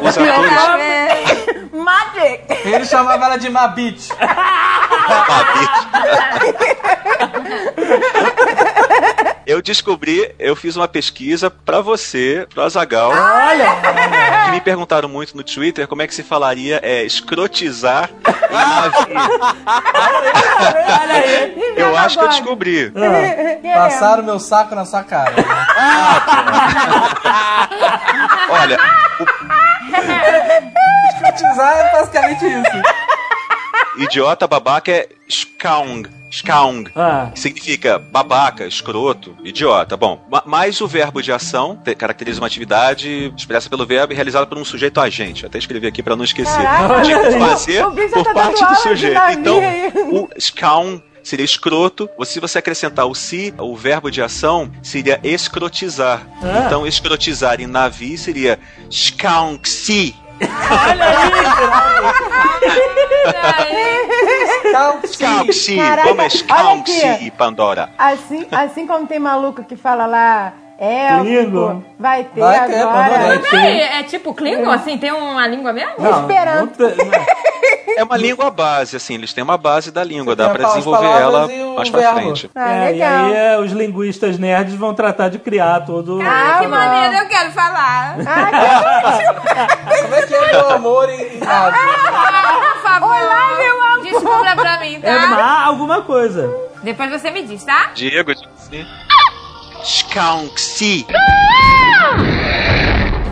o- os atores. Magic. Ele chamava ela de Ma Bitch. Eu descobri, eu fiz uma pesquisa pra você, pro Azagal, Olha! que me perguntaram muito no Twitter como é que se falaria é, escrotizar em navio. Olha aí! Eu acho que eu descobri. Querendo. Passaram meu saco na sua cara. né? Olha, Escrotizar é basicamente isso. Idiota babaca é skaung. Skaung. Ah, que significa babaca, escroto, idiota. Bom, ma- mas o verbo de ação te- caracteriza uma atividade expressa pelo verbo e realizada por um sujeito agente. Até escrevi aqui pra não esquecer. Caraca, Tinha que fazer por tá parte do sujeito. Então, o skaun seria escroto. Se você acrescentar o si, o verbo de ação seria escrotizar. Ah. Então, escrotizar em navio seria skaung-si. olha aí! Calci. É olha skaung-si, aqui. Pandora? Assim, assim como tem maluco que fala lá, élfico, Klingon. vai ter Vai ter, agora. Peraí, é tipo Klingon, assim? Tem uma língua mesmo? Não, Esperando. não não. É uma língua base, assim, eles têm uma base da língua, dá tem pra desenvolver ela e o mais pra verbo. frente. Ah, É, e aí é, os linguistas nerds vão tratar de criar todo. Ah, que Ah, maneiro, eu quero falar. Ah, Como é que é meu amor em, em nave? Por favor. Olá, pra mim, É tá? má alguma coisa. Depois você me diz, tá? Diego, sim. Skaunk-si.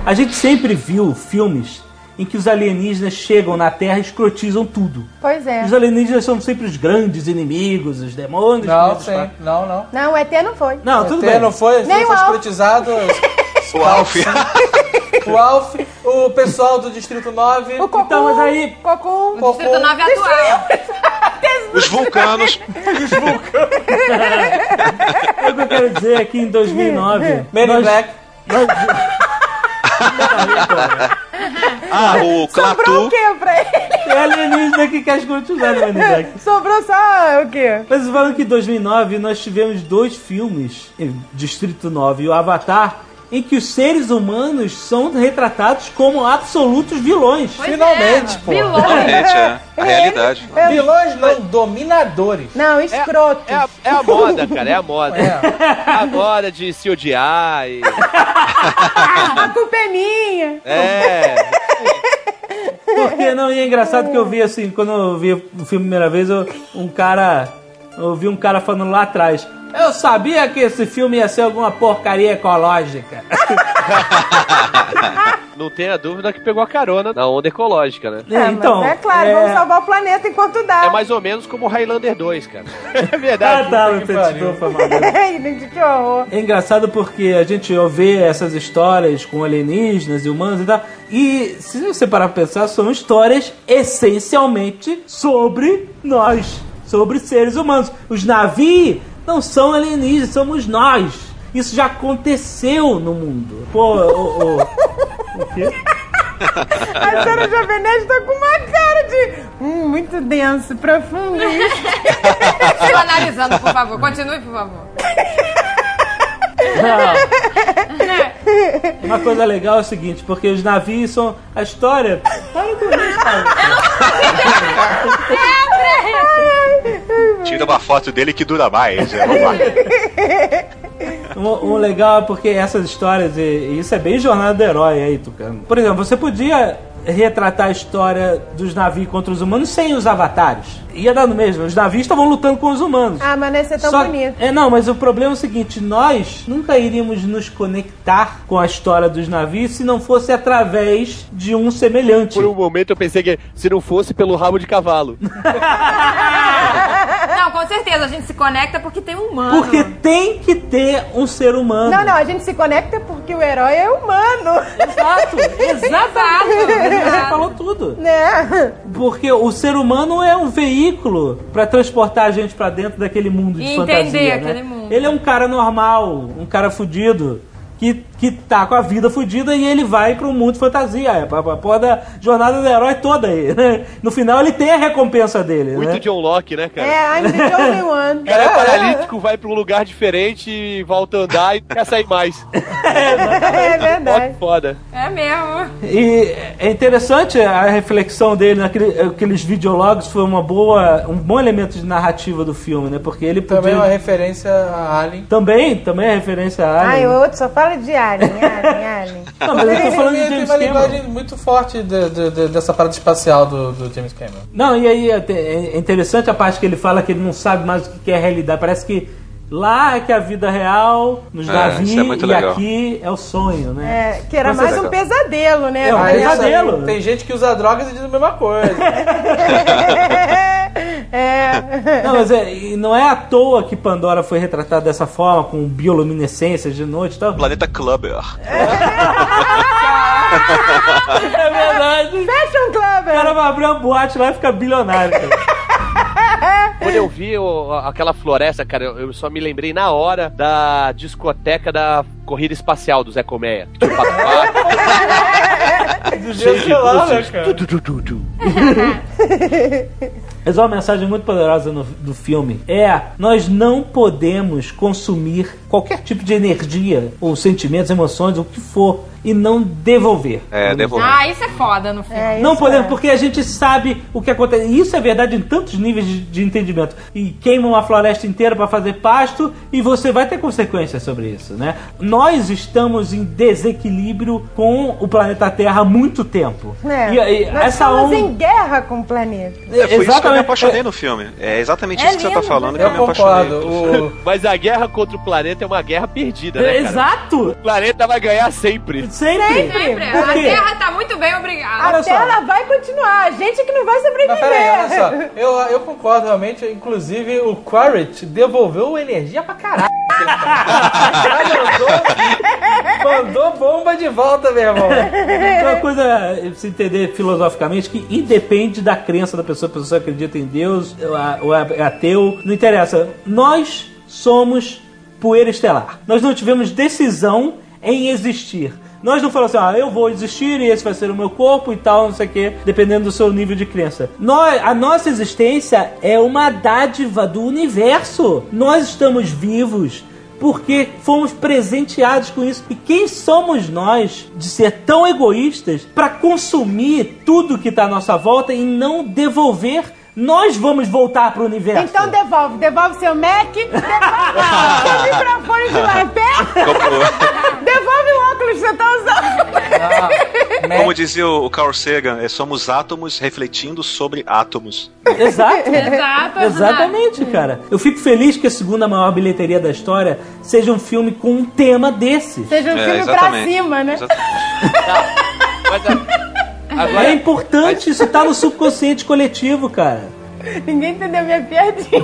A gente sempre viu filmes em que os alienígenas chegam na Terra e escrotizam tudo. Pois é. Os alienígenas são sempre os grandes inimigos, os demônios. Não, sim. Não, não. Não, o ET não foi. Não, tudo Até bem. não foi, Nem não o foi escrotizado. O Alf. O Alf, o pessoal do Distrito 9. O Cocum. Então, mas aí- Cocum. O Distrito 9 atual. Os vulcanos. O que eu quero dizer é que em 2009... Men in nós- Black. nós- Ah, o Sobrou o Clatu. quê pra ele? É alienígena que quer escrotizar no Maniac. Sobrou só o quê? Mas falando que em 2009 nós tivemos dois filmes, Distrito 9 e o Avatar, em que os seres humanos são retratados como absolutos vilões. Finalmente, pô. Vilões. Realmente, é a realidade. Vilões não, dominadores. Não, escroto. É a, é a moda, cara, é a moda. É. A moda de se odiar e. A culpa é minha. É. Porque não, e é engraçado que eu vi assim, quando eu vi o filme a primeira vez, eu, um cara. Eu vi um cara falando lá atrás. Eu sabia que esse filme ia ser alguma porcaria ecológica. Não tenha dúvida que pegou a carona na onda ecológica, né? É, então, mas é claro, é- vamos salvar o planeta enquanto dá. É mais ou menos como o Highlander 2, cara. É Ah, verdade. tá, que que horror. É engraçado porque a gente vê essas histórias com alienígenas e humanos e tal. E se você parar pra pensar, são histórias essencialmente sobre nós, sobre seres humanos. Os navios não são alienígenas, somos nós. Isso já aconteceu no mundo. Pô, o. o, o quê? A senhora Jovem Nerd tá com uma cara de. Hum, muito denso, profundo. Estou analisando, por favor. Continue, por favor. Não. Uma coisa legal é o seguinte, porque os navios são a história. Para com isso, cara. Tira uma foto dele que dura mais. É, vamos lá. Um, um legal é porque essas histórias, e isso é bem jornada do herói aí, Tucano. Por exemplo, você podia retratar a história dos navios contra os humanos sem os avatares. Ia dar no mesmo. Os navios estavam lutando com os humanos. Ah, mas não ia ser tão Só- bonito. É, não, mas o problema é o seguinte: nós nunca iríamos nos conectar com a história dos navios se não fosse através de um semelhante. Por um momento eu pensei que se não fosse pelo rabo de cavalo. Não, com certeza. A gente se conecta porque tem um humano. Porque tem que ter um ser humano. Não, não, a gente se conecta porque o herói é humano. Exato, exatamente. Você falou tudo. Né? Porque o ser humano é um veículo pra transportar a gente pra dentro daquele mundo de E fantasia. entender né? aquele mundo. Ele é um cara normal, um cara fudido. Que, que tá com a vida fudida e ele vai pro mundo de fantasia. É a, a porra da jornada do herói toda aí, né? No final ele tem a recompensa dele, Muito né? John Locke, né, cara? É, I'm the only one. O cara é paralítico, vai pra um lugar diferente e volta a andar e quer sair mais. É verdade. Foda. É mesmo. E é interessante a reflexão dele naquele- aqueles videologs foi uma boa, um bom elemento de narrativa do filme, né? Porque ele podia... Também é uma referência a Alien. Também, também é referência a Alien. Ai, o outro só fala de Alien, Alien, Alien. Não, mas eu tô falando de Tem- tem James uma Cameron. linguagem muito forte de- de- de- dessa parada espacial do, do James Cameron. Não, e aí é te- é interessante a parte que ele fala que ele não sabe mais o que é realidade. Parece que lá é que é a vida real, nos É, navios, isso é e legal. aqui é o sonho, né? É, que era Você- mais um pesadelo, né? É, um pesadelo. Tem gente que usa drogas e diz a mesma coisa. é. Não, mas é, não é à toa que Pandora foi retratada dessa forma, com bioluminescências de noite e tal. Planeta Clubber. É verdade. Fashion Club! O cara vai abrir uma boate lá e fica bilionário. cara. Quando eu vi o- aquela floresta, cara, eu, eu só me lembrei na hora da discoteca da corrida espacial do Zé Colmeia. Que tinha pato Do jeito que lá, né, cara? Mas uma mensagem muito poderosa no- do filme é: nós não podemos consumir qualquer tipo de energia, ou sentimentos, emoções, o que for, e não devolver. É, devolver. Ah, isso é foda no filme. É, Não isso podemos, é. porque a gente sabe o que acontece. E isso é verdade em tantos níveis de, de entendimento. E queima uma floresta inteira para fazer pasto e você vai ter consequências sobre isso, né? Nós estamos em desequilíbrio com o planeta Terra há muito tempo. É. E, e Nós essa estamos onda. em guerra com o planeta. É, foi isso que eu me Exatamente. apaixonei no filme. É exatamente É isso que você tá lindo, falando que eu Eu me apaixonei. O, Mas a guerra contra o planeta é uma guerra perdida, né, cara? Exato! O planeta vai ganhar sempre. Sempre! Sempre. Por A? Terra tá muito bem, obrigada. A. Terra vai continuar, a gente que não vai sobreviver. Mas peraí, olha só. Eu, eu concordo realmente. Inclusive, o Quaritch devolveu energia pra caralho. Mandou, mandou bomba de volta, meu irmão. Então, uma coisa, pra você entender filosoficamente, que independe da crença da pessoa, a pessoa acredita em Deus, ou a- ou é ateu, não interessa. Nós somos poeira estelar. Nós não tivemos decisão em existir. Nós não falamos assim, ah, eu vou existir e esse vai ser o meu corpo e tal, não sei o quê, dependendo do seu nível de crença. Nós, a nossa existência é uma dádiva do universo. Nós estamos vivos porque fomos presenteados com isso. E quem somos nós de ser tão egoístas para consumir tudo que está à nossa volta e não devolver? Nós vamos voltar para o universo. Então devolve, devolve seu Mac, devolve seu microfone de lapé, devolve que você tá usando. Ah, como dizia o Carl Sagan, é, somos átomos refletindo sobre átomos. Exato. Exato, Exatamente, cara. Eu fico feliz que a segunda maior bilheteria da história seja um filme com um tema desse. Seja um É, filme pra exatamente. cima, né? Exatamente. Mas, a- agora, É importante, isso tá no subconsciente coletivo, cara. Ninguém entendeu minha piadinha.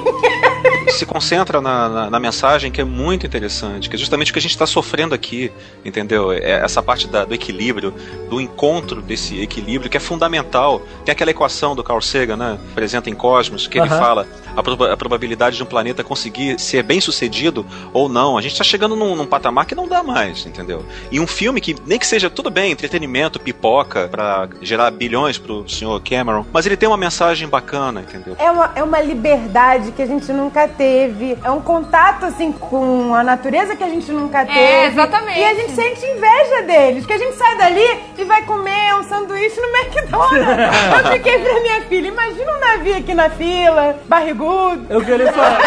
se concentra na, na, na mensagem que é muito interessante, que é justamente o que a gente está sofrendo aqui, entendeu? É essa parte da- do equilíbrio, do encontro desse equilíbrio que é fundamental. Tem aquela equação do Carl Sagan, né? Presente em Cosmos, que ele Aham. fala a, proba- a probabilidade de um planeta conseguir ser bem sucedido ou não. A gente está chegando num, num patamar que não dá mais, entendeu? E um filme que nem que seja tudo bem, entretenimento, pipoca, para gerar bilhões pro senhor Cameron, mas ele tem uma mensagem bacana, entendeu? É uma, é uma liberdade que a gente nunca teve. É um contato, assim, com a natureza que a gente nunca teve. exatamente. E a gente sente inveja deles. Que a gente sai dali e vai comer um sanduíche no McDonald's. Eu fiquei pra minha filha. Imagina um navio aqui na fila, barrigudo. É o que ele falou.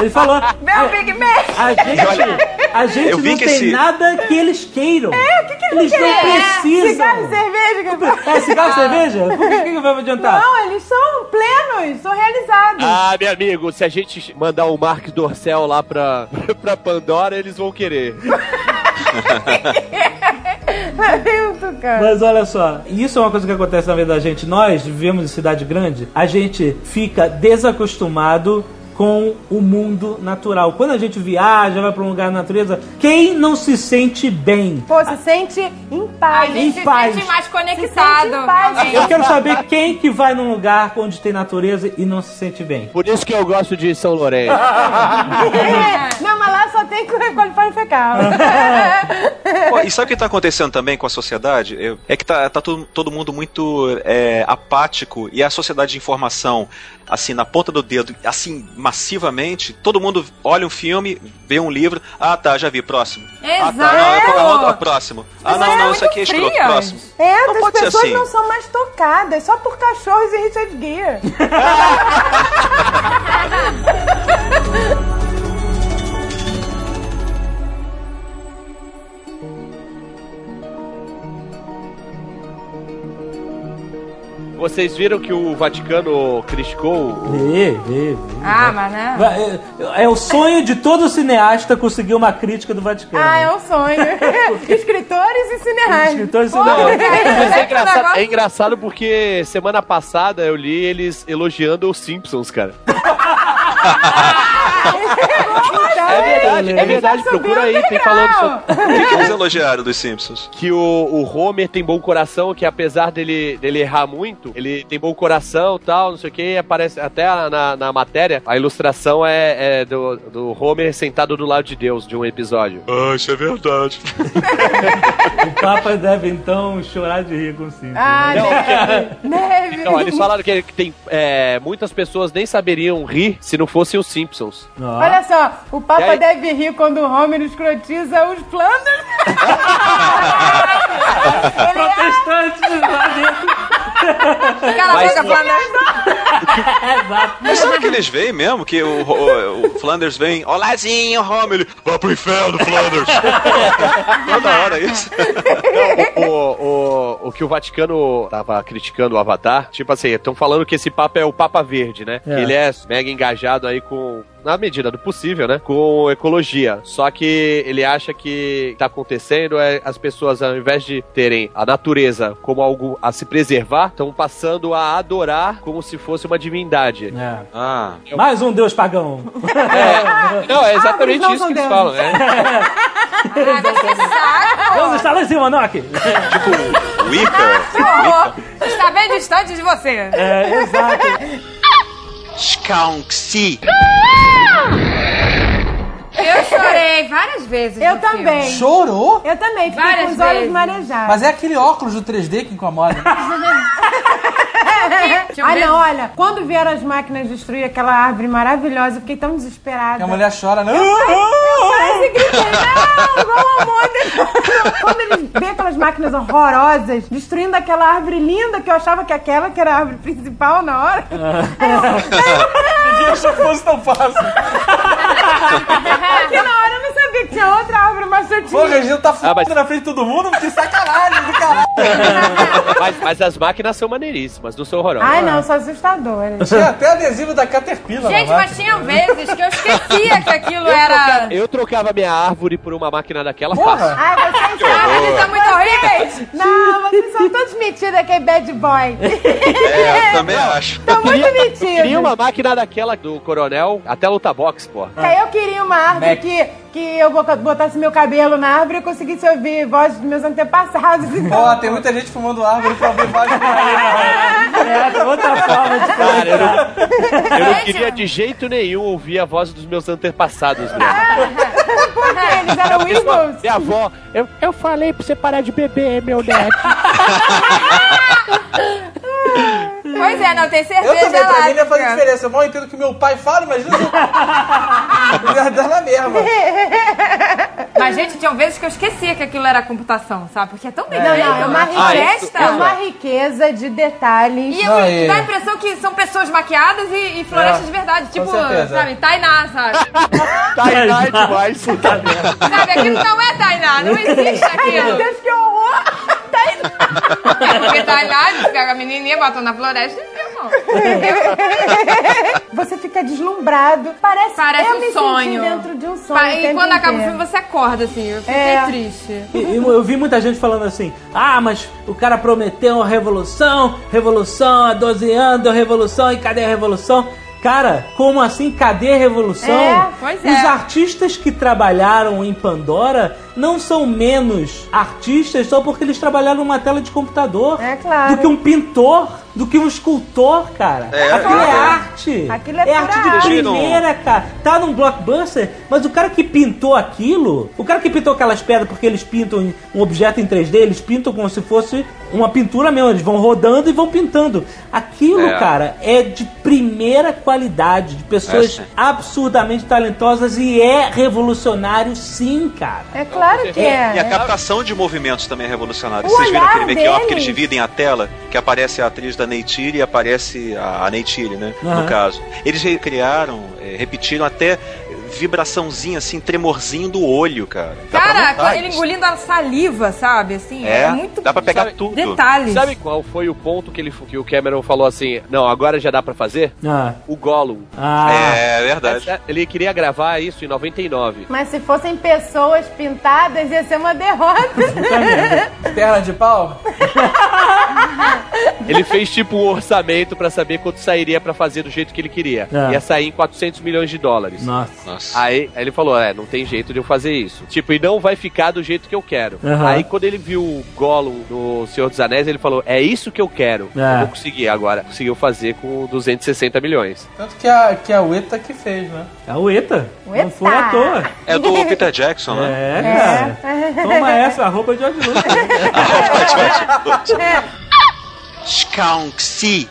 Ele falou. Vê o Big Mac. A gente, a gente eu não tem esse- nada que eles queiram. É, O que, que Eles eles não querem? precisam. Cigarro e cerveja. que- É cigarro e cerveja? Por que, que vai adiantar? Não, eles são plenos, são realizados. Ah, meu amigo, se a gente mandar o Mark Dorcel lá pra, pra Pandora, eles vão querer. Lamento, cara. Mas olha só, isso é uma coisa que acontece na vida da gente. Nós vivemos em cidade grande, a gente fica desacostumado com o mundo natural. Quando a gente viaja, vai pra um lugar da natureza, quem não se sente bem? Pô, se sente em A paz. gente Em se paz. sente mais Se conectado. sente em paz. Eu quero saber quem que vai num lugar onde tem natureza e não se sente bem. Por isso que eu gosto de São Lourenço. Não, mas lá só tem qualify fecal. Pô, e sabe o que está acontecendo também com a sociedade? É que tá, tá todo, todo mundo muito é, apático e a sociedade de informação, assim, na ponta do dedo, assim, massivamente, todo mundo olha um filme, vê um livro, ah tá, já vi, próximo. Ah tá, não, é, Exato. é, é, próximo. Ah não, não, isso aqui é escroto, próximo. É, Não as pode ser pessoas assim. não são mais tocadas, só por cachorros e Richard Gere. Vocês viram que o Vaticano criticou Vê, vê, vê. Ah, mas né? É, é o sonho de todo cineasta conseguir uma crítica do Vaticano. Ah, é um sonho. Escritores e cineastas. Escritores Pô, cineastas. Mas É é o engraçado, é engraçado porque semana passada eu li eles elogiando os Simpsons, cara. É verdade, é verdade. Procura aí, tem falando sobre O que, eles elogiaram dos Simpsons? que o, o Homer tem bom coração, que apesar dele, dele errar muito, ele tem bom coração tal, não sei o que, aparece até na, na matéria, a ilustração é, é do, do Homer sentado do lado de Deus de um episódio. Ah, isso é verdade. O Papa deve então chorar de rir com o Simpsons. Ah, né? Neve. Não, eles falaram que, que tem é, muitas pessoas nem saberiam rir se não fossem os Simpsons. Ó. Olha só, o E Papa aí? deve rir quando o Homer escrotiza os Flanders. Protestantes lá dentro. Cala a boca, Flanders. Exato. Mas sabe que eles veem mesmo? Que o, o, o Flanders vem, olazinho, Homer, ele, vai pro inferno, Flanders. Toda hora isso. o, o, o que o Vaticano tava criticando o Avatar, tipo assim, estão falando que esse Papa é o Papa Verde, né? É. Ele é mega engajado aí com. Na medida do possível, né? Com ecologia. Só que ele acha que o que tá acontecendo é as pessoas, ao invés de terem a natureza como algo a se preservar, estão passando a adorar como se fosse uma divindade. É. Ah, Mais um deus pagão. É, não, é exatamente não isso que eles falam, né? Deus está lá em cima, Nock. Wicca, Que horror. Está bem distante de você. É, exato. Skunksy. Eu chorei várias vezes. Eu no filme. também. Chorou? Eu também, fiquei Várias com os olhos vezes. marejados. Mas é aquele óculos do 3D que incomoda. Eu Ah, não, olha, quando vieram as máquinas destruir aquela árvore maravilhosa, eu fiquei tão desesperada. Que a mulher chora, né? quase gritei, não. Quando eles vê aquelas máquinas horrorosas destruindo aquela árvore linda, que eu achava que aquela que era a árvore principal na hora. Ninguém achou que fosse tão fácil. Porque na hora eu não sabia que tinha outra árvore mais Pô, certinha. a gente tá Ah, mas- f***ing na frente de todo mundo, que sacanagem do caralho. Mas, mas as máquinas são maneiríssimas, não são horrorosas. Ai, não, são assustadoras. Tinha até adesivo da Caterpillar Gente, na mas tinham vezes que eu esquecia que aquilo Eu era. trocava, eu trocava minha árvore por uma máquina daquela fácil. Porra! Ai, vocês Ah, eles são muito horríveis! Não, vocês são todos metidos aqui, bad boy. É, eu também acho. Estão muito metidos. Queria uma máquina daquela do coronel até luta box, pô. Eu queria uma árvore Mac. que, que eu botasse meu cabelo na árvore e conseguisse ouvir vozes dos meus antepassados. Então, Ó, tem muita gente fumando árvore pra por aí, né? É, outra forma de Cara, eu não, eu não queria de jeito nenhum ouvir a voz dos meus antepassados mesmo. eles eram Eagles. Minha avó, eu, eu falei pra você parar de beber, meu neto. Pois é, não, tem Eu cerveja também, pra mim não ia fazer láctea. diferença. Eu mal entendo o que meu pai fala, imagina se eu... Dar na mesma. Mas, gente, tinham vezes que eu esquecia que aquilo era computação, sabe? Porque é tão bem Não, feito. não, é uma, riqueza, festa. é uma riqueza de detalhes. E eu, e- dá a impressão que são pessoas maquiadas e, e florestas É, de verdade. Tipo, sabe, Tainá, sabe? Tainá é demais. sabe, aquilo não é Tainá, não existe Ai, meu aquilo. Deus, que horror! Aí- É porque Tainá, a menininha, botam na floresta e filmam. Você fica deslumbrado. Parece, Parece eu um me sonho. senti dentro de um sonho. Pa- E quando acaba o filme, você acorda, assim. Eu fiquei É. triste. E- e eu vi muita gente falando assim: ah, mas o cara prometeu uma revolução, revolução há 12 anos, deu revolução e cadê a revolução? Cara, como assim? Cadê a revolução? É, pois é. Os artistas que trabalharam em Pandora não são menos artistas só porque eles trabalharam numa tela de computador. É claro. Do que um pintor, do que um escultor, cara. É, Aquilo é, é. arte. Aquilo é é arte de arte. primeira, cara. Tá num blockbuster, mas o cara que pintou aquilo, o cara que pintou aquelas pedras porque eles pintam um objeto em 3D, eles pintam como se fosse uma pintura mesmo. Eles vão rodando e vão pintando. Aquilo, É. cara, é de primeira qualidade, de pessoas É, absurdamente talentosas e é revolucionário, sim, cara. É claro que é. E a captação de movimentos também é revolucionária. O Vocês viram aquele make-off que eles dividem a tela? Que aparece a atriz da Neytiri e aparece a, Neytiri, né? Aham. No caso. Eles recriaram, eh, repetiram até vibraçãozinha, assim, tremorzinho do olho, cara. Dá pra Cara, notar ele engolindo a saliva, sabe? Assim, é, É, muito. dá pra pegar Sabe, tudo. Detalhes. Sabe qual foi o ponto que, ele, que o Cameron falou assim, não, agora já dá pra fazer? Ah. O Gollum. Ah. É, verdade. Ele queria gravar isso em 99. Mas se fossem pessoas pintadas, ia ser uma derrota. Perna de pau? Ele fez tipo um orçamento pra saber quanto sairia pra fazer do jeito que ele queria. É. Ia sair em 400 milhões de dólares. Nossa. Nossa. Aí, aí ele falou, é, não tem jeito de eu fazer isso. Tipo, e não vai ficar do jeito que eu quero. Aham. Aí quando ele viu o Gollum no Senhor dos Anéis, ele falou, é isso que eu quero. É. Eu vou conseguir agora. Conseguiu fazer com 260 milhões. Tanto que a, que a Ueta que fez, né? É o ETA. O ETA. Não foi à toa. É do Peter Jackson, né? É, cara. Toma essa, arroba de George Lucas. Skunksy.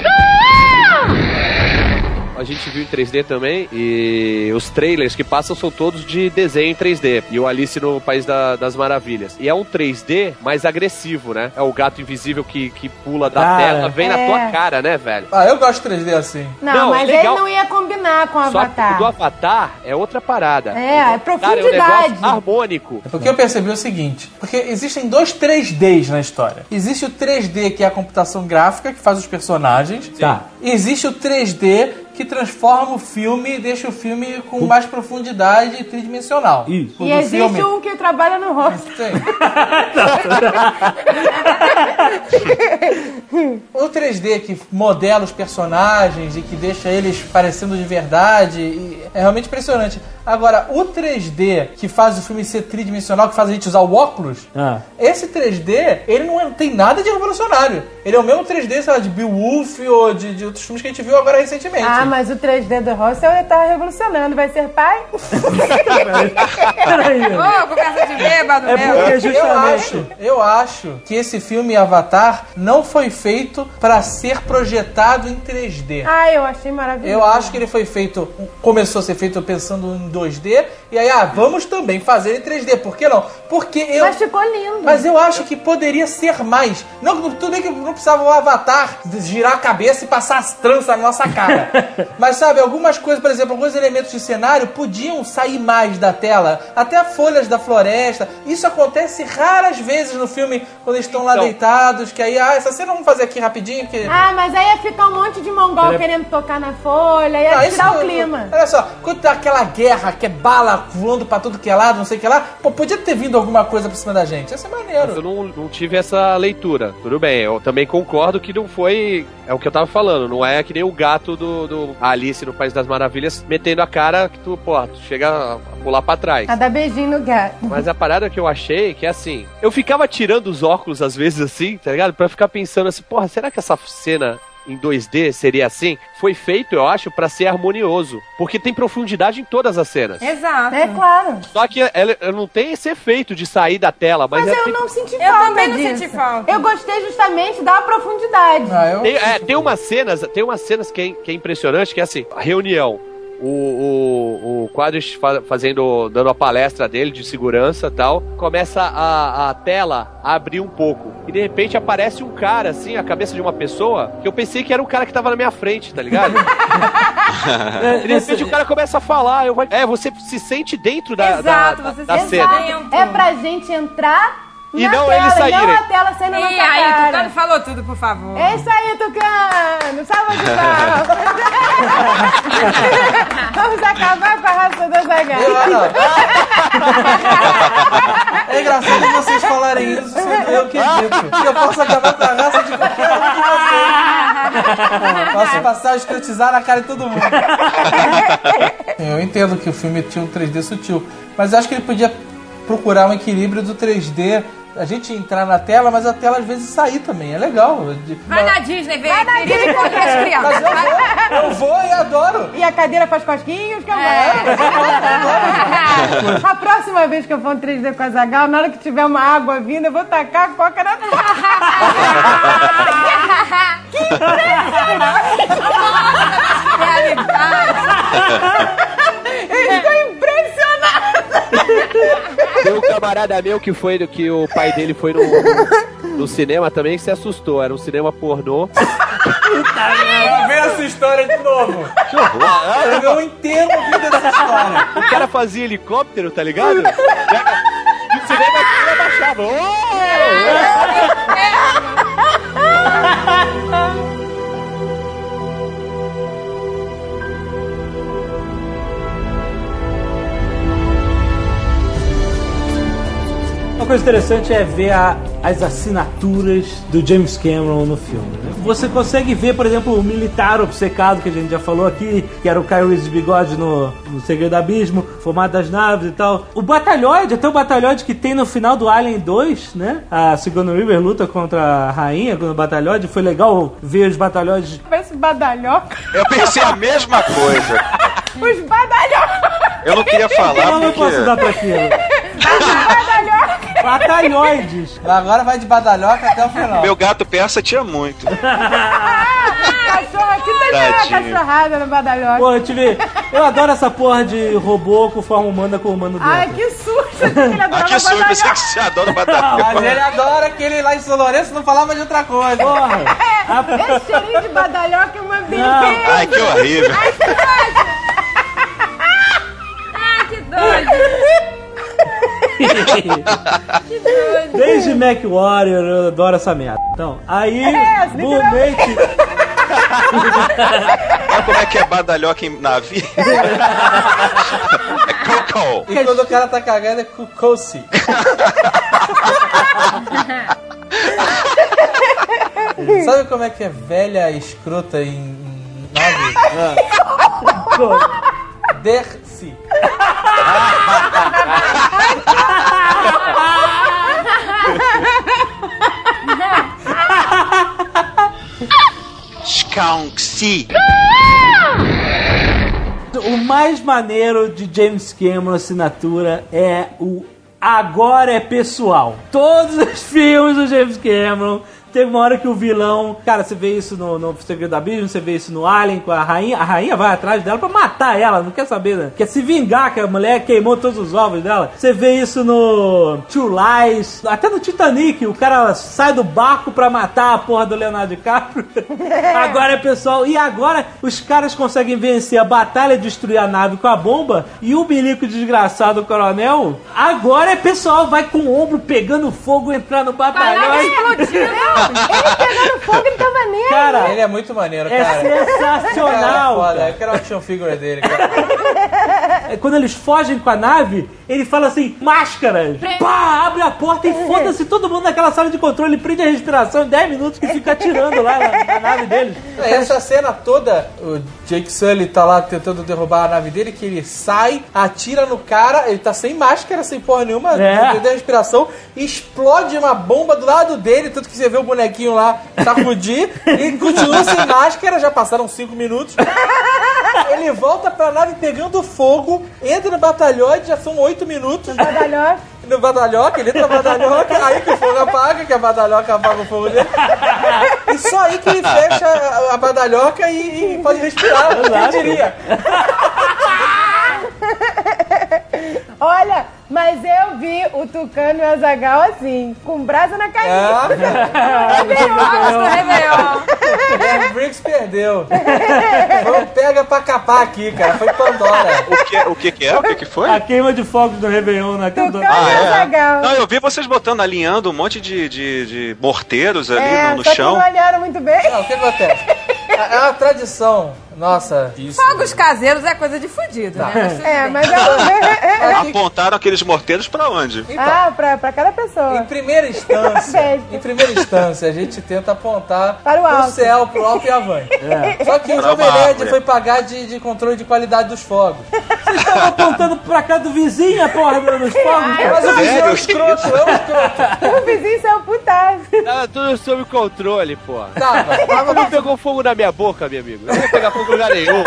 A gente viu em 3D também e os trailers que passam são todos de desenho em 3D. E o Alice no País da- das Maravilhas. E é um 3D mais agressivo, né? É o gato invisível que, que pula da Cara. tela, vem na É. tua cara, né, velho? Ah, eu gosto de 3D assim. Não, Não, mas é legal. ele não ia combinar com o Só o do Avatar. Avatar é outra parada. É, é Avatar profundidade. É um negócio harmônico. Porque eu percebi o seguinte, porque existem dois 3Ds na história. Existe o 3D, que é a computação gráfica, que faz os personagens. Tá. E existe o 3D, que transforma o filme e deixa o filme com mais profundidade e tridimensional. Isso. O E existe filme- um que trabalha no rosto. Sim. o 3D que modela os personagens e que deixa eles parecendo de verdade e é realmente impressionante. Agora, o 3D que faz o filme ser tridimensional, que faz a gente usar o óculos, Ah. esse 3D, ele não é- tem nada de revolucionário. Ele é o mesmo 3D, sei lá, de Beowulf ou de, de outros filmes que a gente viu agora recentemente. Ah, mas o 3D do Russell tá revolucionando. Vai ser pai? Peraí. Ô, conversa de bêbado É mesmo. porque Eu justamente. acho, eu acho que esse filme Avatar não foi feito pra ser projetado em 3D. Ah, eu achei maravilhoso. Eu acho que ele foi feito, começou a ser feito pensando em 2D, e aí, ah, vamos também fazer em 3D, por que não? Porque eu. Mas ficou lindo. Mas eu acho que poderia ser mais. Não, tudo bem que não precisava o avatar girar a cabeça e passar as tranças na nossa cara. Mas sabe, algumas coisas, por exemplo, alguns elementos de cenário podiam sair mais da tela. Até folhas da floresta. Isso acontece raras vezes no filme, quando eles estão lá Então. deitados, que aí, ah, essa cena vamos fazer aqui rapidinho, que... Ah, mas aí ia ficar um monte de mongol Pera- querendo tocar na folha, ia isso tirar o não- clima. Olha só, quando tá aquela guerra que é bala voando pra tudo que é lado, não sei o que lá, pô, podia ter vindo alguma coisa por cima da gente. Ia ser Eu maneiro. não, não tive essa leitura. Tudo bem, eu também concordo que não foi. É o que eu tava falando, não é que nem o gato do, do Alice no País das Maravilhas metendo a cara que tu, pô, tu chega a pular pra trás. A dar beijinho no gato. Mas a parada que eu achei que é assim, eu ficava tirando os óculos às vezes assim, tá ligado? Pra ficar pensando assim, porra, será que essa cena em 2D seria assim? Foi feito, eu acho, pra ser harmonioso, porque tem profundidade em todas as cenas. Exato. É claro. Só que ela, ela não tem esse efeito de sair da tela, mas, Mas eu tem- não senti Eu falta também não disso. senti falta. Eu gostei justamente da profundidade. Ah, eu... Tem, é, tem umas cenas, tem umas cenas que é, que é impressionante, que é assim, a reunião. O, o, o Quadris fa- fazendo, dando a palestra dele de segurança e tal, começa a, a tela a abrir um pouco. E de repente aparece um cara, assim, a cabeça de uma pessoa, que eu pensei que era um cara que tava na minha frente, tá ligado? E de repente o cara começa a falar. Eu, vai- é, você se sente dentro da, Exato, da, você da se cena. dentro. É pra gente entrar E na não tela, eles e não saírem. a tela saindo na E aí, cara. Tucano falou tudo, por favor. É isso aí, Tucano! Salva de palmas! Vamos acabar com a raça da olha, É engraçado vocês falarem isso eu que dito. Eu posso acabar com a raça de qualquer um de vocês. Posso passar a escrotizar na cara de todo mundo. Eu entendo que o filme tinha um 3D sutil, mas eu acho que ele podia procurar um equilíbrio do 3D. A gente entrar na tela, mas a tela às vezes sair também. É legal. Vai na Disney, vem aqui e encontra as Mas crianças. eu vou, eu vou e adoro. E a cadeira faz cosquinhos, que eu É. vou. A próxima vez que eu for um 3D com a Zagal, na hora que tiver uma água vindo, eu vou tacar a coca na Realidade. Tem um camarada meu que foi que o pai dele foi no, no cinema também que se assustou. Era um cinema pornô. Lá vem essa história de novo. Eu não inteiro ouvindo essa história. O cara fazia helicóptero, tá ligado? E o cinema abaixava. Uma coisa interessante é ver a- as assinaturas do James Cameron no filme. né? Você consegue ver, por exemplo, o militar obcecado que a gente já falou aqui, que era o Kyle Reese de bigode no, no Segredo do Abismo, formato das naves e tal. O batalhões, até o batalhões que tem no final do Alien 2, né? A Sigourney Weaver luta contra a rainha no batalhões. Foi legal ver os batalhões Parece badalhoca. Eu pensei a mesma coisa. Os badalhocas! Eu não queria falar Eu não posso dar porque. pra aquilo. Batalhões. Agora vai de badalhoca até o final. Meu gato persa tinha muito. Cachorro aqui tá cachorrada no badalhoca. Pô, eu tive. Eu adoro essa porra de robô com forma humana com o humano dentro. Ai, que susto! Ele adora Ah, que susto, pensei que você adora Mas badalhoca. ele adora que ele lá em São Lourenço não falava de outra coisa. Porra! A- Esse cheirinho de badalhoca é uma beleza. Ai, que horrível. Ah, Desde Mac Warrior eu adoro essa merda. Então, aí, É, realmente. Sabe como é que é badalhoca em navio? é coco. E quando o cara tá cagando é cucossi. Sabe como é que é velha escrota em, nave? Dersi. Skunksy. O mais maneiro de James Cameron assinatura é o Agora é pessoal. Todos os filmes do James Cameron Teve uma hora que o vilão. Cara, você vê isso no, no Segredo da Abismo, você vê isso no Alien com a rainha. A rainha vai atrás dela pra matar ela, não quer saber, né? Quer se vingar que a mulher queimou todos os ovos dela. Você vê isso no Two Lies, até no Titanic, o cara sai do barco pra matar a porra do Leonardo DiCaprio. agora é pessoal. E agora os caras conseguem vencer a batalha, destruir a nave com a bomba. E o milico desgraçado, o coronel, agora é pessoal, vai com o ombro pegando fogo, entrar no batalhão. Caraca, e- explodiu. Ele pegando fogo e tava nele. Cara, Ele é muito maneiro, é cara. Cara, sensacional. foda. cara. Eu quero a action figure dele, cara. É, Quando eles fogem com a nave, ele fala assim: máscaras! Pá, abre a porta e foda-se todo mundo naquela sala de controle, prende a respiração em 10 minutos que fica atirando lá na, na nave deles. Essa cena toda, o Jake Sully tá lá tentando derrubar a nave dele, que ele sai, atira no cara, ele tá sem máscara, sem porra nenhuma, É. perdendo a respiração, explode uma bomba do lado dele, tanto que você vê o bonequinho lá sacudir, e continua sem máscara, já passaram 5 minutos. Ele volta pra nave pegando fogo, entra no batalhão, já são 8 minutos. No badalhoca, ele entra no badalhoca, aí que o fogo apaga, que a badalhoca apaga o fogo dele. E só aí que ele fecha a, badalhoca e, e pode respirar. Quem diria? Olha, mas eu vi o Tucano e o Azagal assim, com brasa na cabeça. É, do Réveillon. o Briggs perdeu. Foi um pega pra capar aqui, cara. Foi Pandora. O que, o que que é? O que que foi? A queima de fogos do Réveillon na Tucano Ah, e Azagal. Não, eu vi vocês botando, alinhando um monte de, de, de morteiros ali É, no, no só que chão. não olharam muito bem. Não, o que acontece? É uma tradição. Nossa, isso. Fogos caseiros é coisa de fudido, Tá. né? É, mas eu... Aqui, Apontaram aqueles morteiros pra onde? então, Ah, pra, pra cada pessoa. Em primeira instância, em primeira instância, a gente tenta apontar Para o pro alto. céu, pro alto e avante. Só que o Jovem Nerd foi pagar de, de controle de qualidade dos fogos. Vocês estavam apontando pra cá do vizinho a porra dos fogos? cara. Mas o vizinho é um escroto, é um escroto. O vizinho saiu putado. Tava tudo sob controle, pô. Tava, tava Não pegou fogo na minha boca, meu amigo. Não ia pegar fogo em lugar nenhum.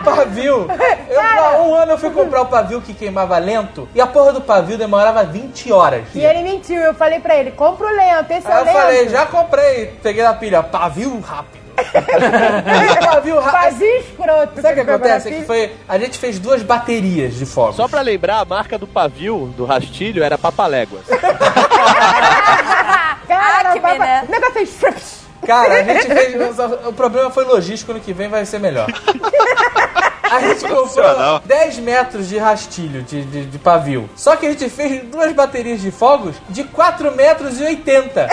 o pavio. Eu, um ano eu fui comprar o pavio que queimava lento e a porra do pavio demorava 20 horas. E ele mentiu. Eu falei pra ele, compra o lento, esse é Aí o eu lento. falei, já comprei. Peguei na pilha, pavio rápido. pavio rápido. Fazia escroto. Sabe o que acontece? É que foi. A gente fez duas baterias de fogos. Só pra lembrar, a marca do pavio, do rastilho, era Papaléguas. Cara, Ah, que papa- beleza. o negócio fez... Cara, a gente fez. O problema foi logístico, ano que vem vai ser melhor. A gente comprou Profissional. 10 metros de rastilho, de, de, de pavio. Só que a gente fez duas baterias de fogos de 4 metros e 80.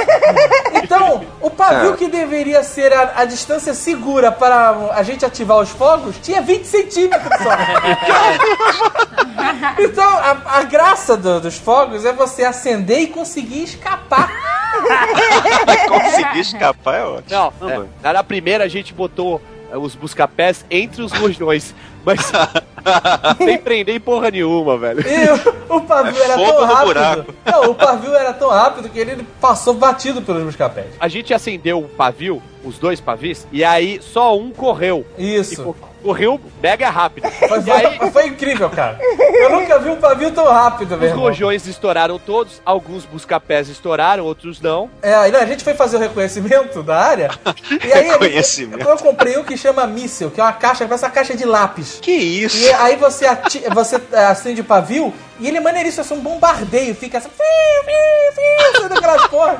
Então, o pavio que deveria ser a, a distância segura para a gente ativar os fogos tinha 20 centímetros só. Então, a, a graça do- dos fogos é você acender e conseguir escapar. Conseguir escapar é ótimo. Não, Não, é, na primeira a gente botou é, os busca-pés entre os rojões, mas sem prender em porra nenhuma, velho. E o, o pavio É era tão rápido. buraco. Não, o pavio era tão rápido que ele passou batido pelos buscapés. A gente acendeu o pavio, os dois pavis, e aí só um correu. E Isso. co- correu mega rápido. Foi, aí foi- incrível, cara. Eu nunca vi um pavio tão rápido, meu os rojões estouraram todos, alguns busca-pés estouraram, outros não. É, não, a gente foi fazer o reconhecimento da área. E aí Reconhecimento. eu comprei um que chama míssil, que é uma caixa, parece uma caixa de lápis. Que isso? E aí você, ati- você é, acende o pavio e ele é maneiríssimo, é só um bombardeio, fica assim, fiu, fiu, aquelas porra.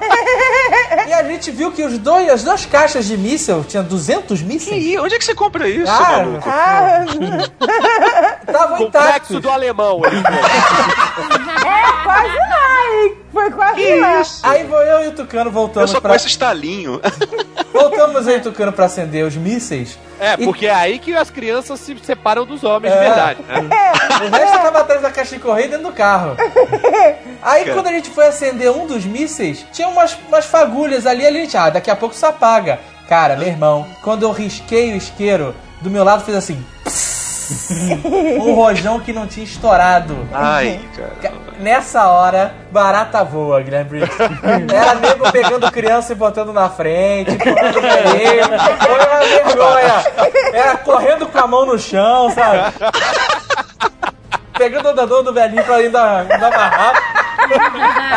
E a gente viu que os dois, as duas caixas de míssil, tinha 200 Que mísseis, isso? Onde é que você compra isso, Ah, maluco? Ah, estavam Complexo intactos. do alemão. é quase lá, hein? Foi quase lá. Aí vou eu e o Tucano Eu voltamos só pra... conheço estalinho. Voltamos eu e o Tucano pra acender os mísseis. É, E- porque é aí que as crianças se separam dos homens É. de verdade. né? O resto tava atrás da caixa de correio dentro do carro. Aí quando a gente foi acender um dos mísseis, tinha umas, umas fagulhas ali, ali a gente, ah, daqui a pouco isso apaga. Cara, meu irmão, quando eu risquei o isqueiro, do meu lado fez assim. Um rojão que não tinha estourado. Ai, cara. Nessa hora, barata voa, Guilherme Briggs. Era nego pegando criança e botando na frente, empurrando o velhinho. Foi uma vergonha. Era correndo com a mão no chão, sabe? Pegando o dador do velhinho pra mais rápido.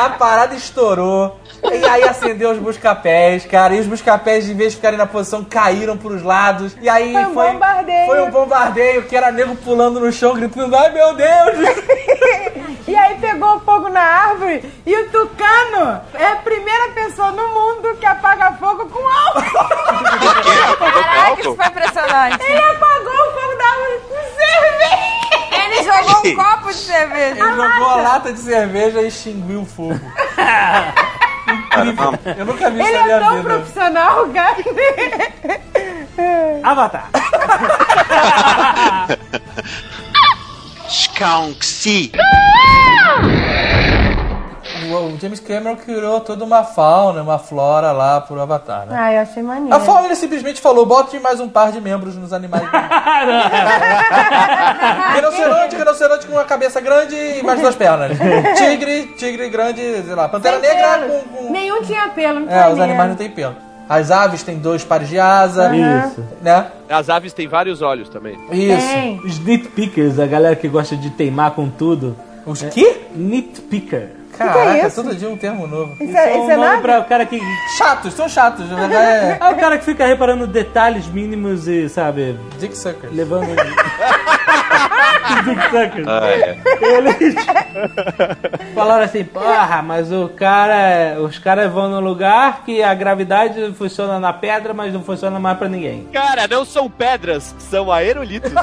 A parada estourou. E aí acendeu os busca-pés, cara. E os busca-pés, em vez de ficarem na posição, caíram pros lados. E aí Foi um bombardeio. Foi um bombardeio que era nego pulando no chão, gritando: Ai meu Deus! E aí pegou fogo na árvore e o tucano é a primeira pessoa no mundo que apaga fogo com álcool. Caraca, isso foi impressionante. Ele apagou o fogo da árvore com cerveja. Ele jogou um copo de cerveja. Ele jogou a lata de cerveja e extinguiu o fogo. Eu nunca vi isso Ele na minha é tão vida. profissional, cara. Avatar. Skunksy. O James Cameron criou toda uma fauna, uma flora lá pro Avatar, né? Ah, eu achei maneiro. A fauna ele simplesmente falou: bote mais um par de membros nos animais. rinoceronte, rinoceronte com uma cabeça grande e mais duas pernas. Tigre, tigre grande, sei lá. Pantera Sem negra pelo. com. com- Nenhum tinha pelo, não É, os animais não têm pelo. As aves têm dois pares de asa, Isso. né? As aves têm vários olhos também. Isso. Tem. Os nitpickers, a galera que gosta de teimar com tudo. Os quê? Nitpicker. Caraca, isso? todo dia um termo novo. Isso é, é um isso é nome nada? pra o cara que. Chatos, são chatos. na verdade É É o cara que fica reparando detalhes mínimos e, sabe, Dick Suckers. levando. Dick suckers. Ah, é. Eles falaram assim, porra, mas o cara. Os caras vão num lugar que a gravidade funciona na pedra, mas não funciona mais pra ninguém. Cara, não são pedras, são aerolitos.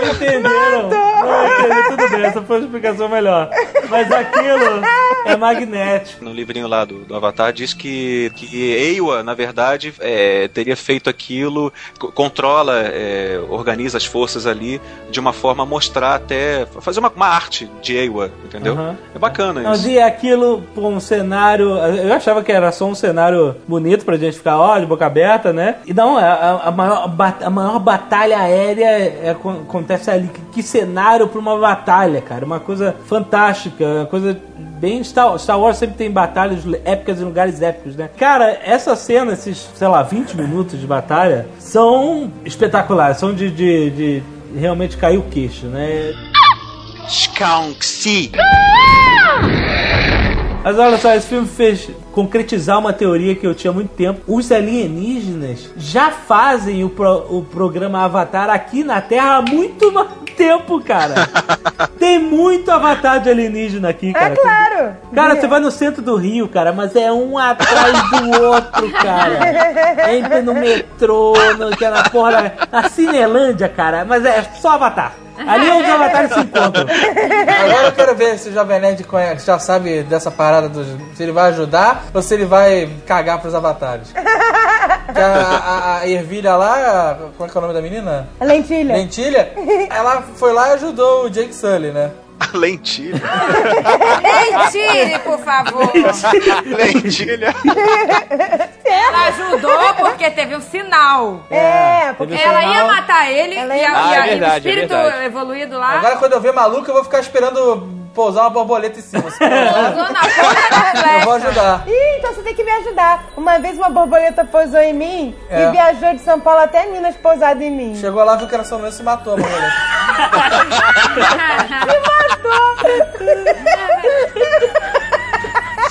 Não entenderam. Não entenderam. Tudo bem, essa foi a explicação melhor. Mas aquilo é magnético. No livrinho lá do, do Avatar diz que, que Eiwa, na verdade, é, teria feito aquilo, co- controla, é, organiza as forças ali de uma forma a mostrar até. fazer uma, uma arte de Eiwa, entendeu? Aham. É bacana Não, isso. e aquilo, pô, um cenário. Eu achava que era só um cenário bonito pra gente ficar, ó, de boca aberta, né? E não, a, a maior, a maior batalha aérea é, acon- acontece ali. Que, que cenário pra uma batalha, cara. Uma coisa fantástica, uma coisa bem. Star, Star Wars sempre tem batalhas épicas em lugares épicos, né? Cara, essa cena, esses, sei lá, 20 minutos de batalha, são espetaculares, são de, de, de realmente cair o queixo, né? Skunksy. Mas olha só, esse filme fez concretizar uma teoria que eu tinha há muito tempo. Os alienígenas já fazem o, pro- o programa Avatar aqui na Terra há muito mais tempo, cara. Tem muito avatar de alienígena aqui, cara. É claro. Cara, você vai no centro do Rio, cara, mas é um atrás do outro, cara. Entra no metrô, no, que é na porra da, na Cinelândia, cara, mas é só avatar. Ali é onde os avatares se encontram. Agora eu quero ver se o Jovem Nerd conhece, já sabe dessa parada dos. Se ele vai ajudar ou se ele vai cagar pros avatares. Que a, a, a Ervilha lá, como é que é o nome da menina? Lentilha. Lentilha, ela foi lá e ajudou o Jake Sully, né? A lentilha. Mentire, por favor. lentilha. Ajudou porque teve um sinal. É, porque Ela ia matar ele Ela e, ia e a- Ah, é e o verdade, é espírito verdade. evoluído lá Agora quando eu ver maluco, eu vou ficar esperando pousar uma borboleta em cima. pousou na ponta da Eu vou ajudar. Ih, então você tem que me ajudar. Uma vez uma borboleta pousou em mim É. e viajou de São Paulo até Minas pousada em mim. Chegou lá, viu que era sonância e se matou a borboleta.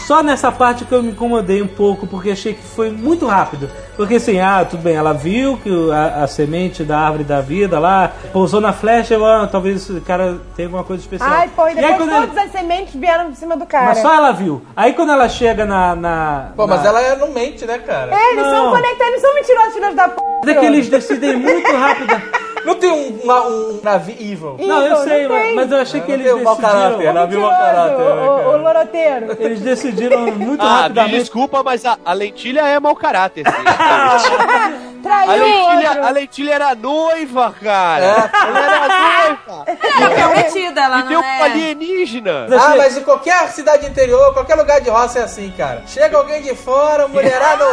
Só nessa parte que eu me incomodei um pouco, porque achei que foi muito rápido. Porque assim, ah, tudo bem, ela viu que o- a, a semente da árvore da vida lá pousou na flecha, eu, ah, talvez esse cara tenha alguma coisa especial. Ai, pô, e aí, depois quando todas ele- as sementes vieram por cima do cara. Mas só ela viu. Aí quando ela chega na. na Pô, na- mas ela é- não mente, né, cara? É, eles Não. são conectados, eles são mentirosos, filhos da p. É que eles decidem muito rápido. Não tem um, uma- um navio evil. Não, eu Evil, sei, não mas, mas eu achei que eles um mau caráter, decidiram. navio mau caráter. Mentiroso, né, o, o, cara? o loroteiro. Eles decidiram muito Ah, me rapidamente. desculpa, mas a, a lentilha é mau caráter, sim. Traiu A lentilha, a lentilha era noiva, cara. É. Ela era noiva. Ela é prometida, ela E deu não um é. alienígena. Ah, mas em qualquer cidade interior, qualquer lugar de roça é assim, cara. Chega alguém de fora, mulherada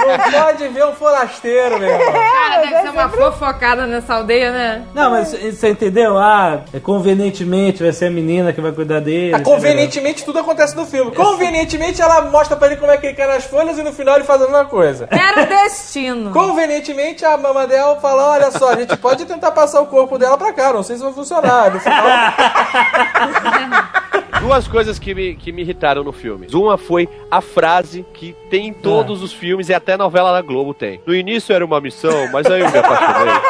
Não pode ver um forasteiro, meu irmão. Cara, deve ser uma fofocada nessa aldeia, né? Não, mas você entendeu? Ah, é convenientemente vai ser a menina que vai cuidar dele. Ah, convenientemente tudo acontece no filme. Convenientemente ela mostra pra ele como é que ele cai nas folhas e no final ele faz a mesma coisa. Era o destino. Convenientemente, a Mamadel fala: olha só, a gente pode tentar passar o corpo dela pra cá, não sei se vai funcionar. No final, Duas coisas que me, que me irritaram no filme. Uma foi a frase que tem em todos os filmes e até novela da Globo tem. No início era uma missão, mas aí eu me apaixonei.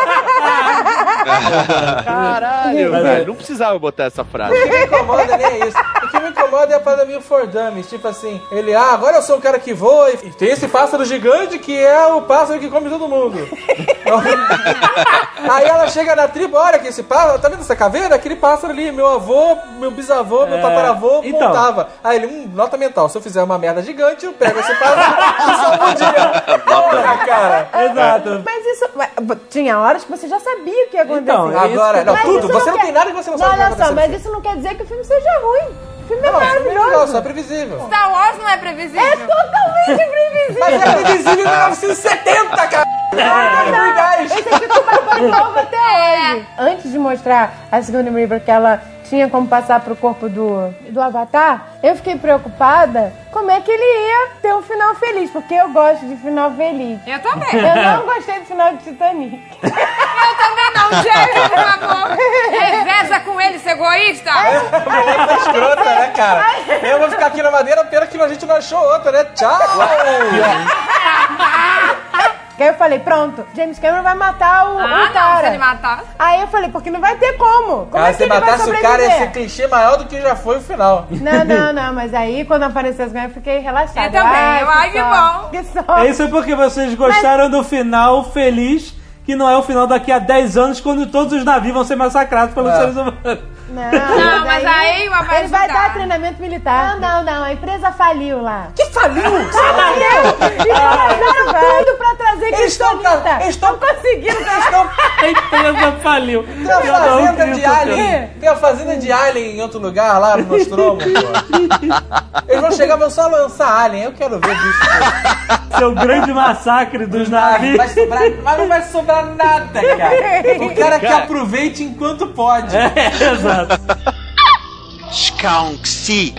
Caralho, velho. Não precisava botar essa frase. o que me incomoda nem é isso. O que me incomoda é a parada meio for dummies. Tipo assim, ele, ah, agora eu sou um cara que voa e tem esse pássaro gigante que é o pássaro que come todo mundo. Aí ela chega na tribo, olha que esse pássaro, tá vendo essa caveira? Aquele pássaro ali, meu avô, meu bisavô, meu É, tataravô então. montava. Aí ele, hum, nota mental, se eu fizer uma merda gigante, eu pego esse pássaro e salvo o dia. Porra, cara. Exato. Mas isso. Tinha horas que você já sabia o que ia acontecer. Então, é isso Agora, não, Mas tudo. Você não quer- tem nada que você não sabe o que vai Olha só, acontecer. mas isso não quer dizer que o filme seja ruim. Filme é Não, é legal, maravilhoso. só é previsível. Star Wars não é previsível. É totalmente previsível. Mas é previsível em 1970, cara! Ah, Esse aqui tu vai novo até hoje. Antes de mostrar a Sigourney River que ela tinha como passar pro corpo do, do Avatar, eu fiquei preocupada como é que ele ia ter um final feliz, porque eu gosto de final feliz. Eu também. Eu não gostei do final de Titanic. Eu também não, Jerry, por favor. Reveza com ele, seu egoísta. Mulher foi escrota, né, cara? Eu vou ficar aqui na madeira, pena que a gente não achou outra, né? Tchau! Aí eu falei, pronto, James Cameron vai matar o, Ah, o não, se cara. ele matar. Aí eu falei, porque não vai ter como. Como Cara, é que se ele vai matasse o sobreviver? cara, ia ser clichê maior do que já foi o final. Não, não, não, mas aí quando apareceu as ganhas eu fiquei relaxada. Eu também, eu- ai, que sorte, bom. Que sorte. Isso é porque vocês gostaram do final feliz, que não é o final daqui a 10 anos, quando todos os navios vão ser massacrados pelos É. seres humanos. Não, Não, mas aí vai ele vai dar treinamento militar. Não, não, não, a empresa faliu lá. Que faliu? E fizeram tudo pra trazer Eles estão cristolita. ca- eles estão- conseguindo. A empresa faliu. Tem a fazenda o de Alien. Tem a fazenda de Alien em outro lugar, lá no Nostromo, pô. Eles vão chegar, vão só lançar Alien. Eu quero ver bicho. pô. Seu grande massacre dos Ah, navios. vai sobrar, mas não vai sobrar nada, cara. O cara que Cara. aproveite enquanto pode. É, exato. Skunksy.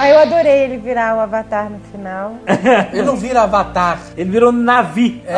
Aí eu adorei ele virar o avatar no final. Ele não vira avatar. Ele virou navi. É,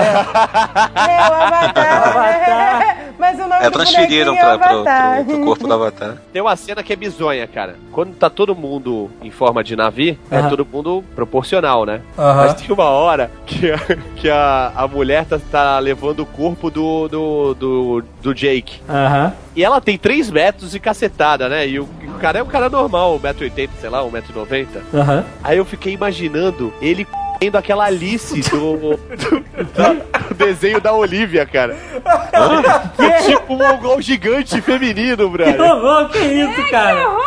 o avatar. Avatar. Mas o nome É, do transferiram bonequinho é o pra, pro, avatar. pro, pro corpo do Avatar. Tem uma cena que é bizonha, cara. Quando tá todo mundo em forma de navi, é Aham. todo mundo proporcional, né? Aham. Mas tem uma hora que a, que a, a mulher tá, tá levando o corpo do, do, do, do Jake. Aham. E ela tem 3 metros e cacetada, né? E o, e o cara é um cara normal, 1,80m, sei lá, 1,90m. Aham. Aí eu fiquei imaginando ele comendo aquela Alice do, do, do desenho da Olivia, cara. É tipo um mongol gigante feminino, Que brother. horror, que isso, cara? Horror.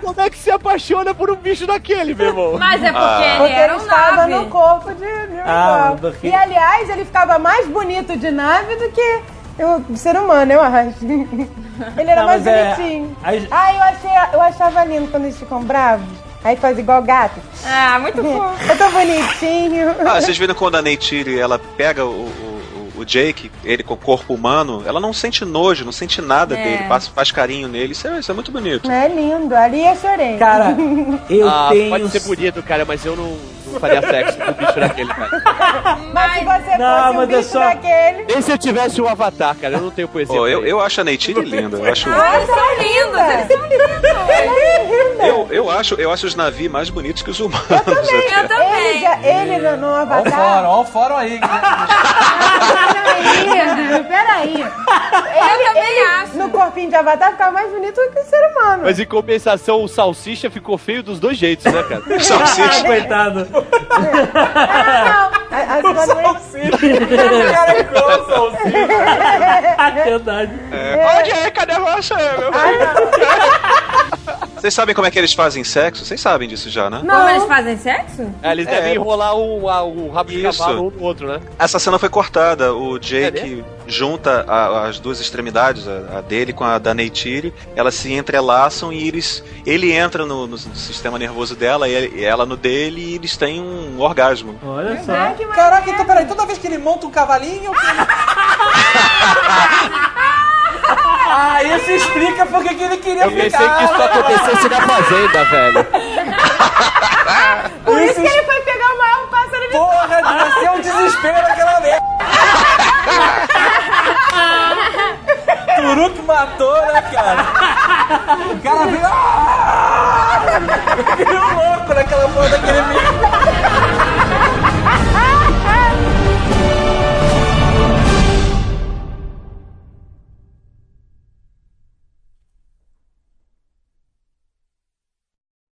Como é que se apaixona por um bicho daquele, meu irmão? Mas é porque Ah. Ele era um estava nave. no corpo de, de um Ah, E aliás, ele ficava mais bonito de nave do que o ser humano, eu acho. Ele era Não, mais é- bonitinho. aí- Ah, eu, achei, eu achava lindo quando eles ficam bravos. Aí faz igual gato. Ah, muito fofo. Eu tô bonitinho. Ah, vocês viram quando a Neytiri, ela pega o, o, o Jake, ele com o corpo humano, ela não sente nojo, não sente nada É. dele, faz, faz carinho nele, isso é, isso é muito bonito. É lindo. Ali eu chorei. Cara, eu ah, tenho. pode ser bonito, cara, mas eu não faria sexo com o bicho daquele, cara. Mas se você Não, fosse um mas é bicho só- daquele... Nem se eu tivesse um avatar, cara, eu não tenho poesia. Pra eu, eu acho a Neytiri linda, eu acho... Eles são lindos, eles são lindos. Eu, eu, acho, eu acho os navios mais bonitos que os humanos. Eu Ele, também. já, ele no, no o Avatar... fórum, ó o fórum aí. Peraí, peraí. Eu também acho. No corpinho de Avatar ficava mais bonito do que o ser humano. Mas em compensação, o salsicha ficou feio dos dois jeitos, né, cara? Salsicha. coitado. Ah, não. A, a O cara é igual o salsicha. É verdade. Onde é? Cadê você, meu? Vocês sabem como é que eles fazem sexo? Vocês sabem disso já, né? Como eles fazem sexo? É, eles É. devem enrolar o, a- o rabo de Isso. cavalo um no outro, né? Essa cena foi cortada. O Jake É junta a- as duas extremidades, a, a dele com a da Neytiri. Elas se entrelaçam e eles, ele entra no, no sistema nervoso dela e ela no dele e eles têm um orgasmo. Olha só. Caraca, então peraí, toda vez que ele monta um cavalinho. Ah, isso explica porque que ele queria ficar. Eu pensei que isso acontecesse na fazenda, velho. Por isso, isso que ele foi pegar uma arma passando de Porra, você é um desespero aquela merda. Turuk matou, né, cara? O cara veio. Ah! Virou louco naquela porra daquele bicho.